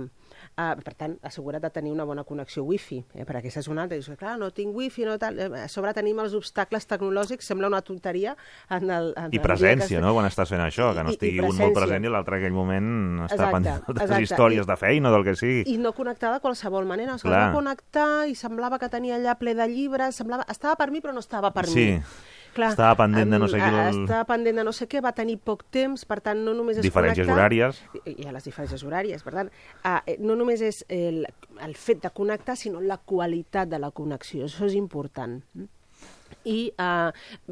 Uh, per tant, assegura't de tenir una bona connexió wifi, eh, perquè aquesta és una altra. Dius, clar, no tinc wifi, no tal. Eh, a sobre tenim els obstacles tecnològics, sembla una tonteria. En el, en I el presència, que... no?, quan estàs fent això, que no I- i estigui un molt present i l'altre en aquell moment està Exacte, pendent de les històries I- de feina o del que sigui. I no connectar de qualsevol manera. Es Clar. va connectar i semblava que tenia allà ple de llibres, semblava... estava per mi però no estava per Sí. mi. Clar, Estava pendent de no sé qui a- el- Estava pendent de no sé què, va tenir poc temps, per tant, no només és Diferències connectar... horàries. Hi ha les diferències horàries, per tant, eh, no només és el, el fet de connectar, sinó la qualitat de la connexió. Això és important i eh,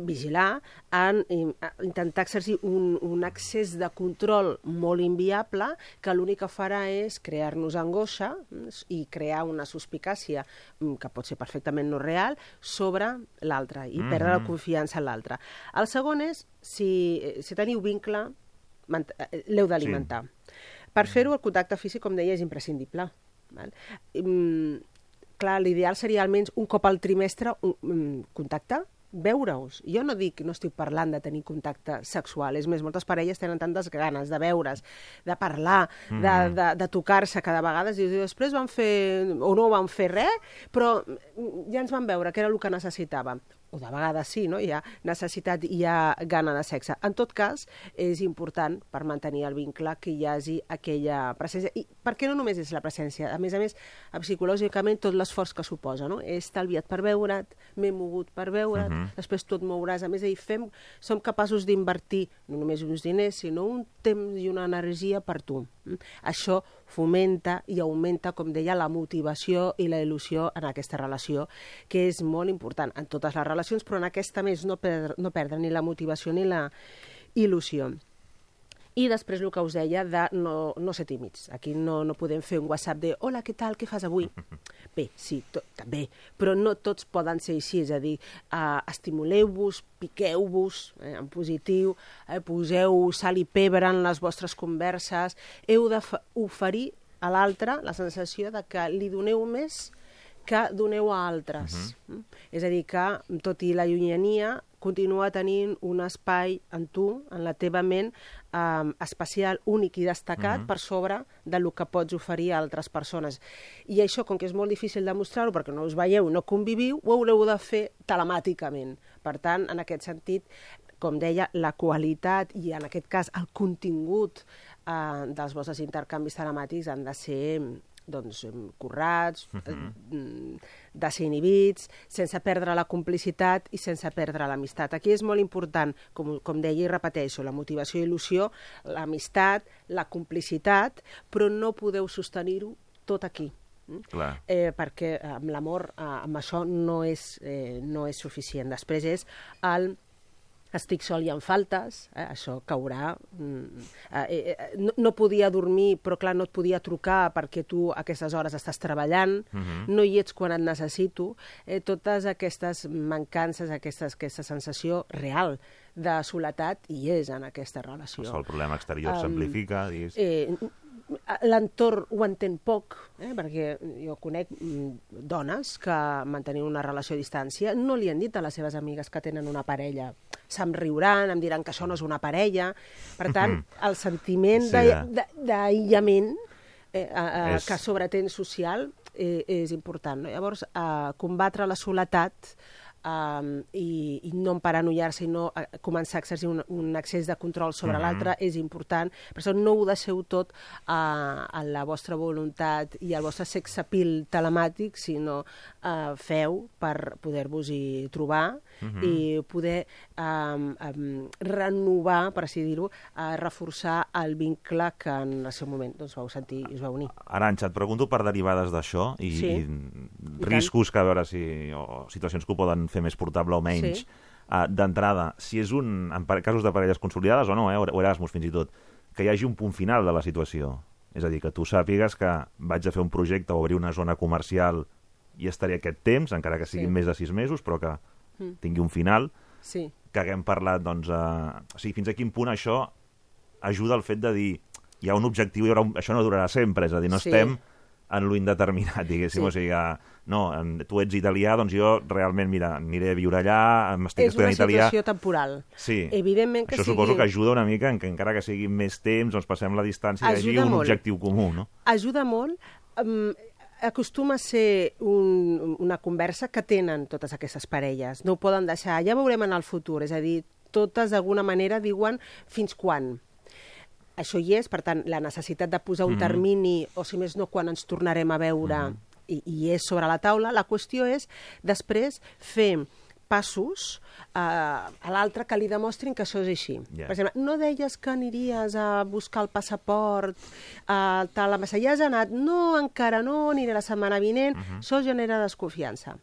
vigilar en, en intentar exercir un, un accés de control molt inviable que l'únic que farà és crear-nos angoixa mm, i crear una suspicàcia mm, que pot ser perfectament no real sobre l'altre i perdre la Mhm. confiança en l'altre. El segon és si, eh, si teniu vincle, eh, l'heu d'alimentar. Per fer-ho, el contacte físic, com deia, és imprescindible. Val? Mm, clar, l'ideal seria almenys un cop al trimestre un, un contacte, veure-us. Jo no dic, no estic parlant de tenir contacte sexual, és més, moltes parelles tenen tantes ganes de veure's, de parlar, de, Mhm. de, de tocar-se cada vegada, i després van fer, o no van fer res, però mm, ja ens van veure que era el que necessitàvem. O de vegades sí, no? hi ha necessitat, hi ha gana de sexe. En tot cas, és important per mantenir el vincle que hi hagi aquella presència. I per què no només és la presència? A més a més, psicològicament, tot l'esforç que suposa. No? He estalviat per veure't, m'he mogut per veure't, Mhm. després tot mouràs. A més, a dir, fem, som capaços d'invertir no només uns diners, sinó un temps i una energia per tu. Això fomenta i augmenta, com deia, la motivació i la il·lusió en aquesta relació, que és molt important en totes les relacions, però en aquesta més no, per, no perdre ni la motivació ni la il·lusió. I després el que us deia de no, no ser tímids. Aquí no, no podem fer un WhatsApp de hola, què tal, què fas avui? Bé, sí, to, també, però no tots poden ser així, és a dir, uh, estimuleu-vos, piqueu-vos eh, en positiu, eh, poseu sal i pebre en les vostres converses, heu d'oferir a l'altre la sensació de que li doneu més que doneu a altres. Uh -huh. És a dir, que, tot i la llunyania, continua tenint un espai en tu, en la teva ment, eh, especial, únic i destacat Mhm. per sobre de lo que pots oferir a altres persones. I això, com que és molt difícil demostrar-ho, perquè no us veieu, no conviviu, ho haureu de fer telemàticament. Per tant, en aquest sentit, com deia, la qualitat i, en aquest cas, el contingut eh, dels vostres intercanvis telemàtics han de ser doncs, currats, uh -huh. desinhibits, sense perdre la complicitat i sense perdre l'amistat. Aquí és molt important, com, com deia i repeteixo, la motivació i il·lusió, l'amistat, la complicitat, però no podeu sostenir-ho tot aquí. Mm? Clar. Eh, perquè amb l'amor, eh, amb això no és, eh, no és suficient. Després és el estic sol i en faltes, eh, això caurà. Mm, eh, eh, no, no podia dormir, però clar, no et podia trucar perquè tu a aquestes hores estàs treballant, Mhm. no hi ets quan et necessito. Eh, totes aquestes mancances, aquestes, aquesta sensació real de soledat hi és en aquesta relació. Això, el problema exterior Em, s'amplifica, diguis. Eh, L'entorn ho entén poc, eh, perquè jo conec mm, dones que mantenint una relació a distància no li han dit a les seves amigues que tenen una parella. Se'm riuran, em diran que això no és una parella. Per tant, el sentiment Sí, d'aïllament eh, eh, eh, És- que sobretén social eh, és important. No? Llavors, eh, combatre la soledat um, i, i no emparanoiar-se i no eh, començar a exercir un, un excés de control sobre Mhm. l'altre és important. Per això no ho deixeu tot a, a la vostra voluntat i al vostre sex appeal telemàtic, sinó uh, feu per poder-vos-hi trobar Mhm. i poder um, um, renovar, per així dir-ho, uh, reforçar el vincle que en el seu moment doncs, vau sentir i us vau unir. Aranxa, et pregunto per derivades d'això i, Sí. i I riscos que a veure si, o situacions que ho poden fer més portable o menys. Sí. Uh, D'entrada, si és un, en casos de parelles consolidades o no, eh, o o Erasmus fins i tot, que hi hagi un punt final de la situació. És a dir, que tu sàpigues que vaig a fer un projecte o obrir una zona comercial i estaré aquest temps, encara que siguin Sí. més de sis mesos, però que Mm. tingui un final, Sí. que haguem parlat, doncs, eh, o sigui, fins a quin punt això ajuda al fet de dir hi ha un objectiu, hi haurà un... això no durarà sempre, és a dir, no Sí. estem en lo indeterminat, diguéssim, Sí. o sigui, no, tu ets italià, doncs jo realment, mira, aniré a viure allà, m'estic És una estudiant italià... situació temporal. Sí. Evidentment que Això sigui... suposo que ajuda una mica en que encara que sigui més temps, doncs passem la distància i hi hagi Ajuda un molt. objectiu comú, no? ajuda molt. Um, acostuma a ser un, una conversa que tenen totes aquestes parelles. No ho poden deixar. Ja veurem en el futur. És a dir, totes d'alguna manera diuen fins quan. Això hi és, per tant, la necessitat de posar un Mhm. termini, o si més no, quan ens tornarem a veure, i, i és sobre la taula. La qüestió és, després, fer passos eh, a l'altre que li demostrin que això és així. Ja. Per exemple, no deies que aniries a buscar el passaport a tal ambaixada, ja has anat, no, encara no, aniré la setmana vinent, Mhm. això genera desconfiança.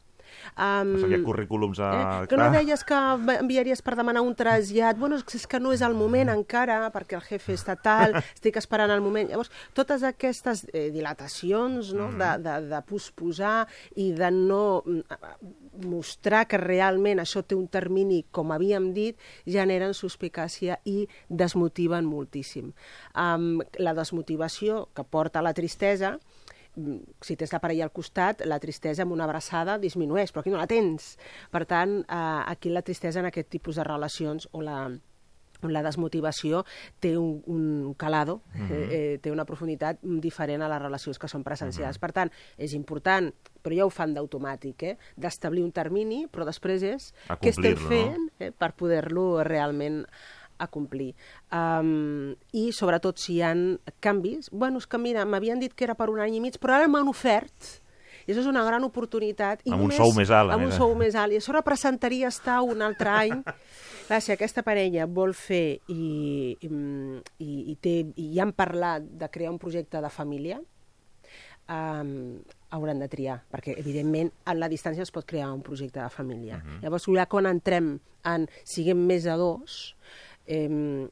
Um, O sigui, currículums a... Eh? Que no deies que enviaries per demanar un trasllat. Bueno, és que no és el moment encara, perquè el jefe està tal, estic esperant el moment. Llavors, totes aquestes eh, dilatacions no? de, de, de posposar i de no mm, mostrar que realment això té un termini, com havíem dit, generen suspicàcia i desmotiven moltíssim. Um, la desmotivació que porta a la tristesa mm, si tens la parella al costat, la tristesa amb una abraçada disminueix, però aquí no la tens. Per tant, eh, aquí la tristesa en aquest tipus de relacions o la, on la desmotivació té un, un calado, Mhm. eh, eh, té una profunditat diferent a les relacions que són presencials. Mhm. Per tant, és important, però ja ho fan d'automàtic, eh, d'establir un termini, però després és A què estem no? fent eh, per poder-lo realment acomplir. Um, I, sobretot, si hi ha canvis, bueno, és que mira, m'havien dit que era per un any i mig, però ara m'han ofert i això és una gran oportunitat. I Amb un sou més alt, Amb un més. sou més alt. I això representaria estar un altre any. Clar, si aquesta parella vol fer i, i, i, té, i han parlat de crear un projecte de família, um, hauran de triar, perquè, evidentment, a la distància es pot crear un projecte de família. Mhm. Llavors, ja quan entrem en siguem més de dos, eh,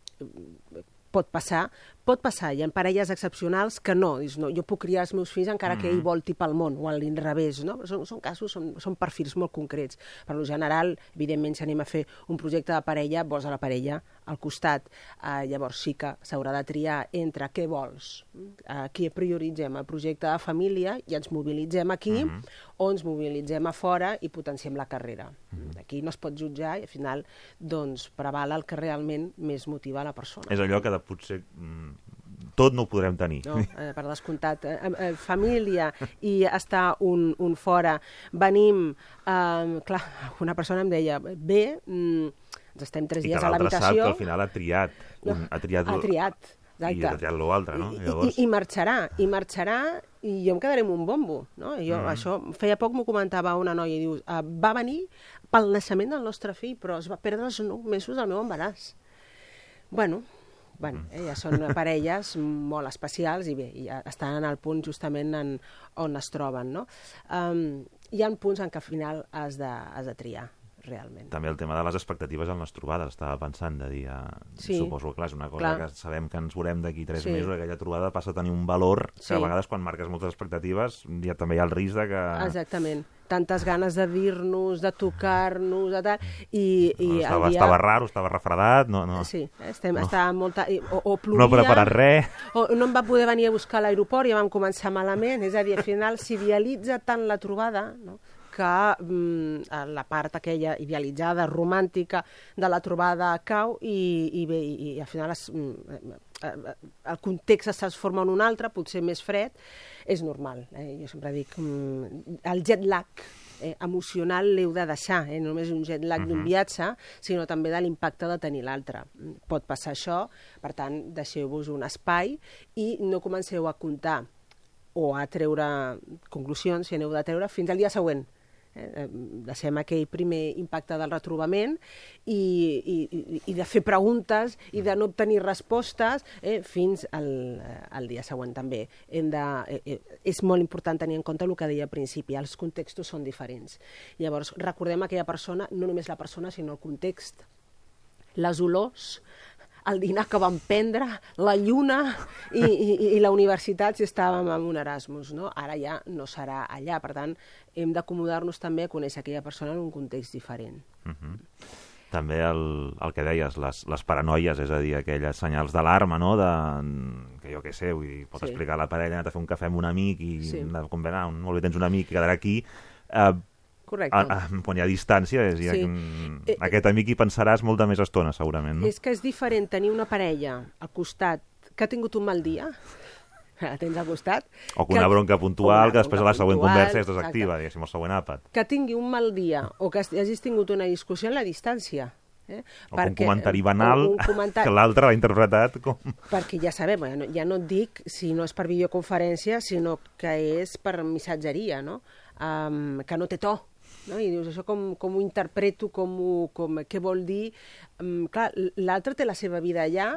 pot passar, pot passar, hi ha parelles excepcionals que no, dius, no, jo puc criar els meus fills encara que Mhm. ell volti pel món, o a l'inrevés, no? Són, són casos, són, són perfils molt concrets. Per lo general, evidentment, si anem a fer un projecte de parella, vols a la parella al costat. Eh, llavors sí que s'haurà de triar entre què vols. Aquí prioritzem el projecte de família i ens mobilitzem aquí, Mhm. o ens mobilitzem a fora i potenciem la carrera. Aquí no es pot jutjar i al final doncs, preval el que realment més motiva la persona. És allò que de potser mm, tot no ho podrem tenir. No, eh, per descomptat. Eh, eh, família i estar un, un fora. Venim... Eh, clar, una persona em deia, bé, mm, Ens estem tres I dies a l'altre sap que l'habitació... al final ha triat. Un, ha triat, Ha triat, I ha exacte. triat l'altre, no? I, Llavors, i, I marxarà, i marxarà, i jo em quedaré amb un bombo, no? I Jo, Mm. mm. això, feia poc m'ho comentava una noia, i diu, uh, va venir pel naixement del nostre fill, però es va perdre els nou mesos del meu embaràs. Bueno, bueno eh, ja són parelles molt especials i bé, i estan en el punt justament en, on es troben, no? Um, hi ha punts en què al final has de, has de triar, realment. també el tema de les expectatives en les trobades, estava pensant de dir, eh, Sí. suposo, clar, és una cosa Clar. que sabem que ens veurem d'aquí tres Sí. mesos, aquella trobada passa a tenir un valor que Sí. a vegades quan marques moltes expectatives ja també hi ha el risc de que... Exactament. Tantes ganes de dir-nos, de tocar-nos, de tal, i, i no, estava, dia... estava raro, estava refredat, no, no. Sí, estem, No. no. estava molta... O, o No plovia... ha preparat res. O no em va poder venir a buscar a l'aeroport i ja vam començar malament. És a dir, al final s'idealitza tant la trobada no? Que mm, la part aquella idealitzada, romàntica de la trobada cau i, i bé, i, i al final es, mm, eh, el context es transforma en un altre, potser més fred, és normal. Eh? Jo sempre dic, mm, el jet lag eh, emocional l'heu de deixar, eh? no només un jet lag d'un Mhm. viatge, sinó també de l'impacte de tenir l'altre. Pot passar això, per tant, deixeu-vos un espai i no comenceu a comptar o a treure conclusions, si aneu de treure, fins al dia següent. Eh, eh, deixem aquell primer impacte del retrobament i, i, i- i de fer preguntes i de no obtenir respostes eh, fins al, eh, al dia següent també. Hem de, eh, eh, és molt important tenir en compte el que deia al principi, els contextos són diferents. Llavors, recordem aquella persona, no només la persona, sinó el context, les olors, el dinar que vam prendre, la lluna i, i, i la universitat si estàvem en un Erasmus. No? Ara ja no serà allà, per tant, hem d'acomodar-nos també a conèixer aquella persona en un context diferent. Mhm. També el, el que deies, les, les paranoies, és a dir, aquelles senyals d'alarma, no?, de, que jo què sé, vull dir, pot Sí. explicar a la parella, ha anat a fer un cafè amb un amic i Sí. bé, ah, molt bé, tens un amic que quedarà aquí, eh, Correcte. a, a, quan hi ha distància, és, Sí. sí. Eh, aquest amic hi pensaràs molta més estona, segurament, no? És que és diferent tenir una parella al costat que ha tingut un mal dia, la tens al costat, O que una bronca puntual, una que després a la següent puntual, conversa es desactiva, exacte. diguéssim, el següent àpat. que tingui un mal dia o que hagis tingut una discussió en la distància. Eh? O que un comentari banal un comentari, que l'altre l'ha interpretat com... Perquè ja sabem, ja no, ja no et dic si no és per videoconferència, sinó que és per missatgeria, no? Um, que no té to. No? I dius, això com, com ho interpreto, com ho, com, què vol dir? Um, clar, l'altre té la seva vida allà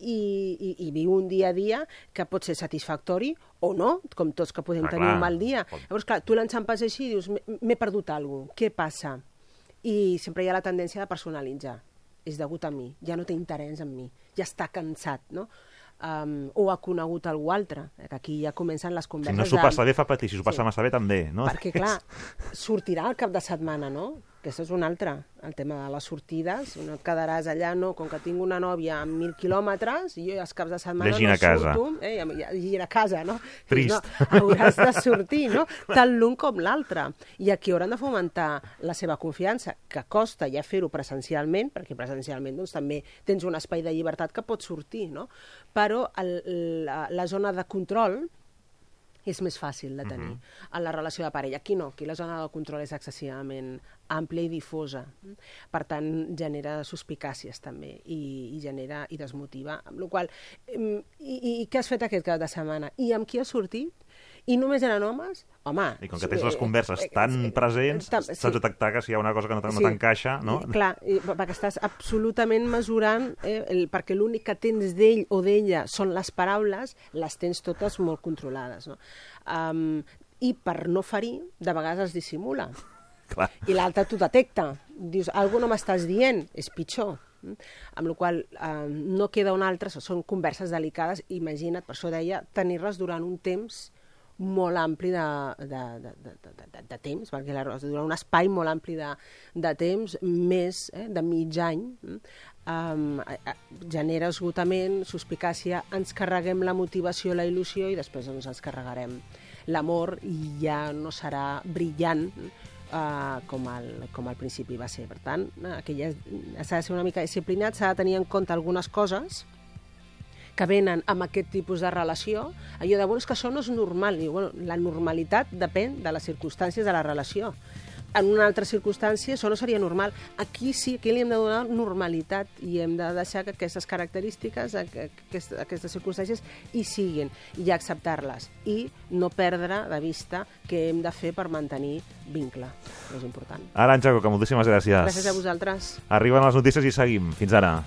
i, i, i viu un dia a dia que pot ser satisfactori o no, com tots que podem Ah, tenir clar. un mal dia. Llavors, clar, tu l'enxampes així i dius, "M'he- m'he perdut alguna cosa, què passa? I sempre hi ha la tendència de personalitzar. És degut a mi, ja no té interès en mi, ja està cansat, no? Um, o ha conegut algú altre, eh, que aquí ja comencen les Si converses no s'ho de- passa bé fa patir, si s'ho passa Sí. massa bé també, no? Perquè, clar, sortirà el cap de setmana, no? Aquest és un altre, el tema de les sortides. No et quedaràs allà, no? Com que tinc una nòvia amb mil quilòmetres i jo els caps de setmana Llegint no a casa. surto, eh, llegint a casa, no? Trist. No, hauràs de sortir, no? Tant l'un com l'altre. I aquí hauran de fomentar la seva confiança, que costa ja fer-ho presencialment, perquè presencialment doncs, també tens un espai de llibertat que pots sortir, no? Però el, la, la zona de control és més fàcil de tenir Mhm. en la relació de parella. Aquí no, aquí la zona de control és excessivament àmplia i difosa. Per tant, genera suspicàcies també i, i genera i desmotiva. Amb la qual em, i, I què has fet aquest cap de setmana? I amb qui has sortit? I només eren homes? Home... I com que tens les eh, converses eh, tan eh, presents, tam- saps sí. detectar que si hi ha una cosa que no, no Sí. t'encaixa, no? I, clar, i, perquè estàs absolutament mesurant, eh, el, perquè l'únic que tens d'ell o d'ella són les paraules, les tens totes molt controlades. No? Um, I per no ferir, de vegades es dissimula. Clar. I l'altre t'ho detecta. Dius, algú no m'estàs dient, és pitjor. Mm? Amb la qual eh, no queda un altre, són converses delicades, imagina't, per això deia, tenir-les durant un temps molt ampli de, de, de, de, de, de, temps, perquè la, durant un espai molt ampli de, de temps, més eh, de mig any, mm, um, genera esgotament, suspicàcia, ens carreguem la motivació, la il·lusió i després doncs, ens carregarem l'amor i ja no serà brillant uh, com, al, com al principi va ser. Per tant, eh, aquí ja s'ha de ser una mica disciplinat, s'ha de tenir en compte algunes coses que venen amb aquest tipus de relació, allò de, bueno, és que això no és normal. I, bueno, la normalitat depèn de les circumstàncies de la relació. en una altra circumstància això no seria normal. Aquí sí, aquí li hem de donar normalitat i hem de deixar que aquestes característiques, aqu- aquest- aquestes circumstàncies hi siguin i acceptar-les i no perdre de vista què hem de fer per mantenir vincle. És important. Arantxa Coca, moltíssimes gràcies. Gràcies a vosaltres. Arriben les notícies i seguim. Fins ara.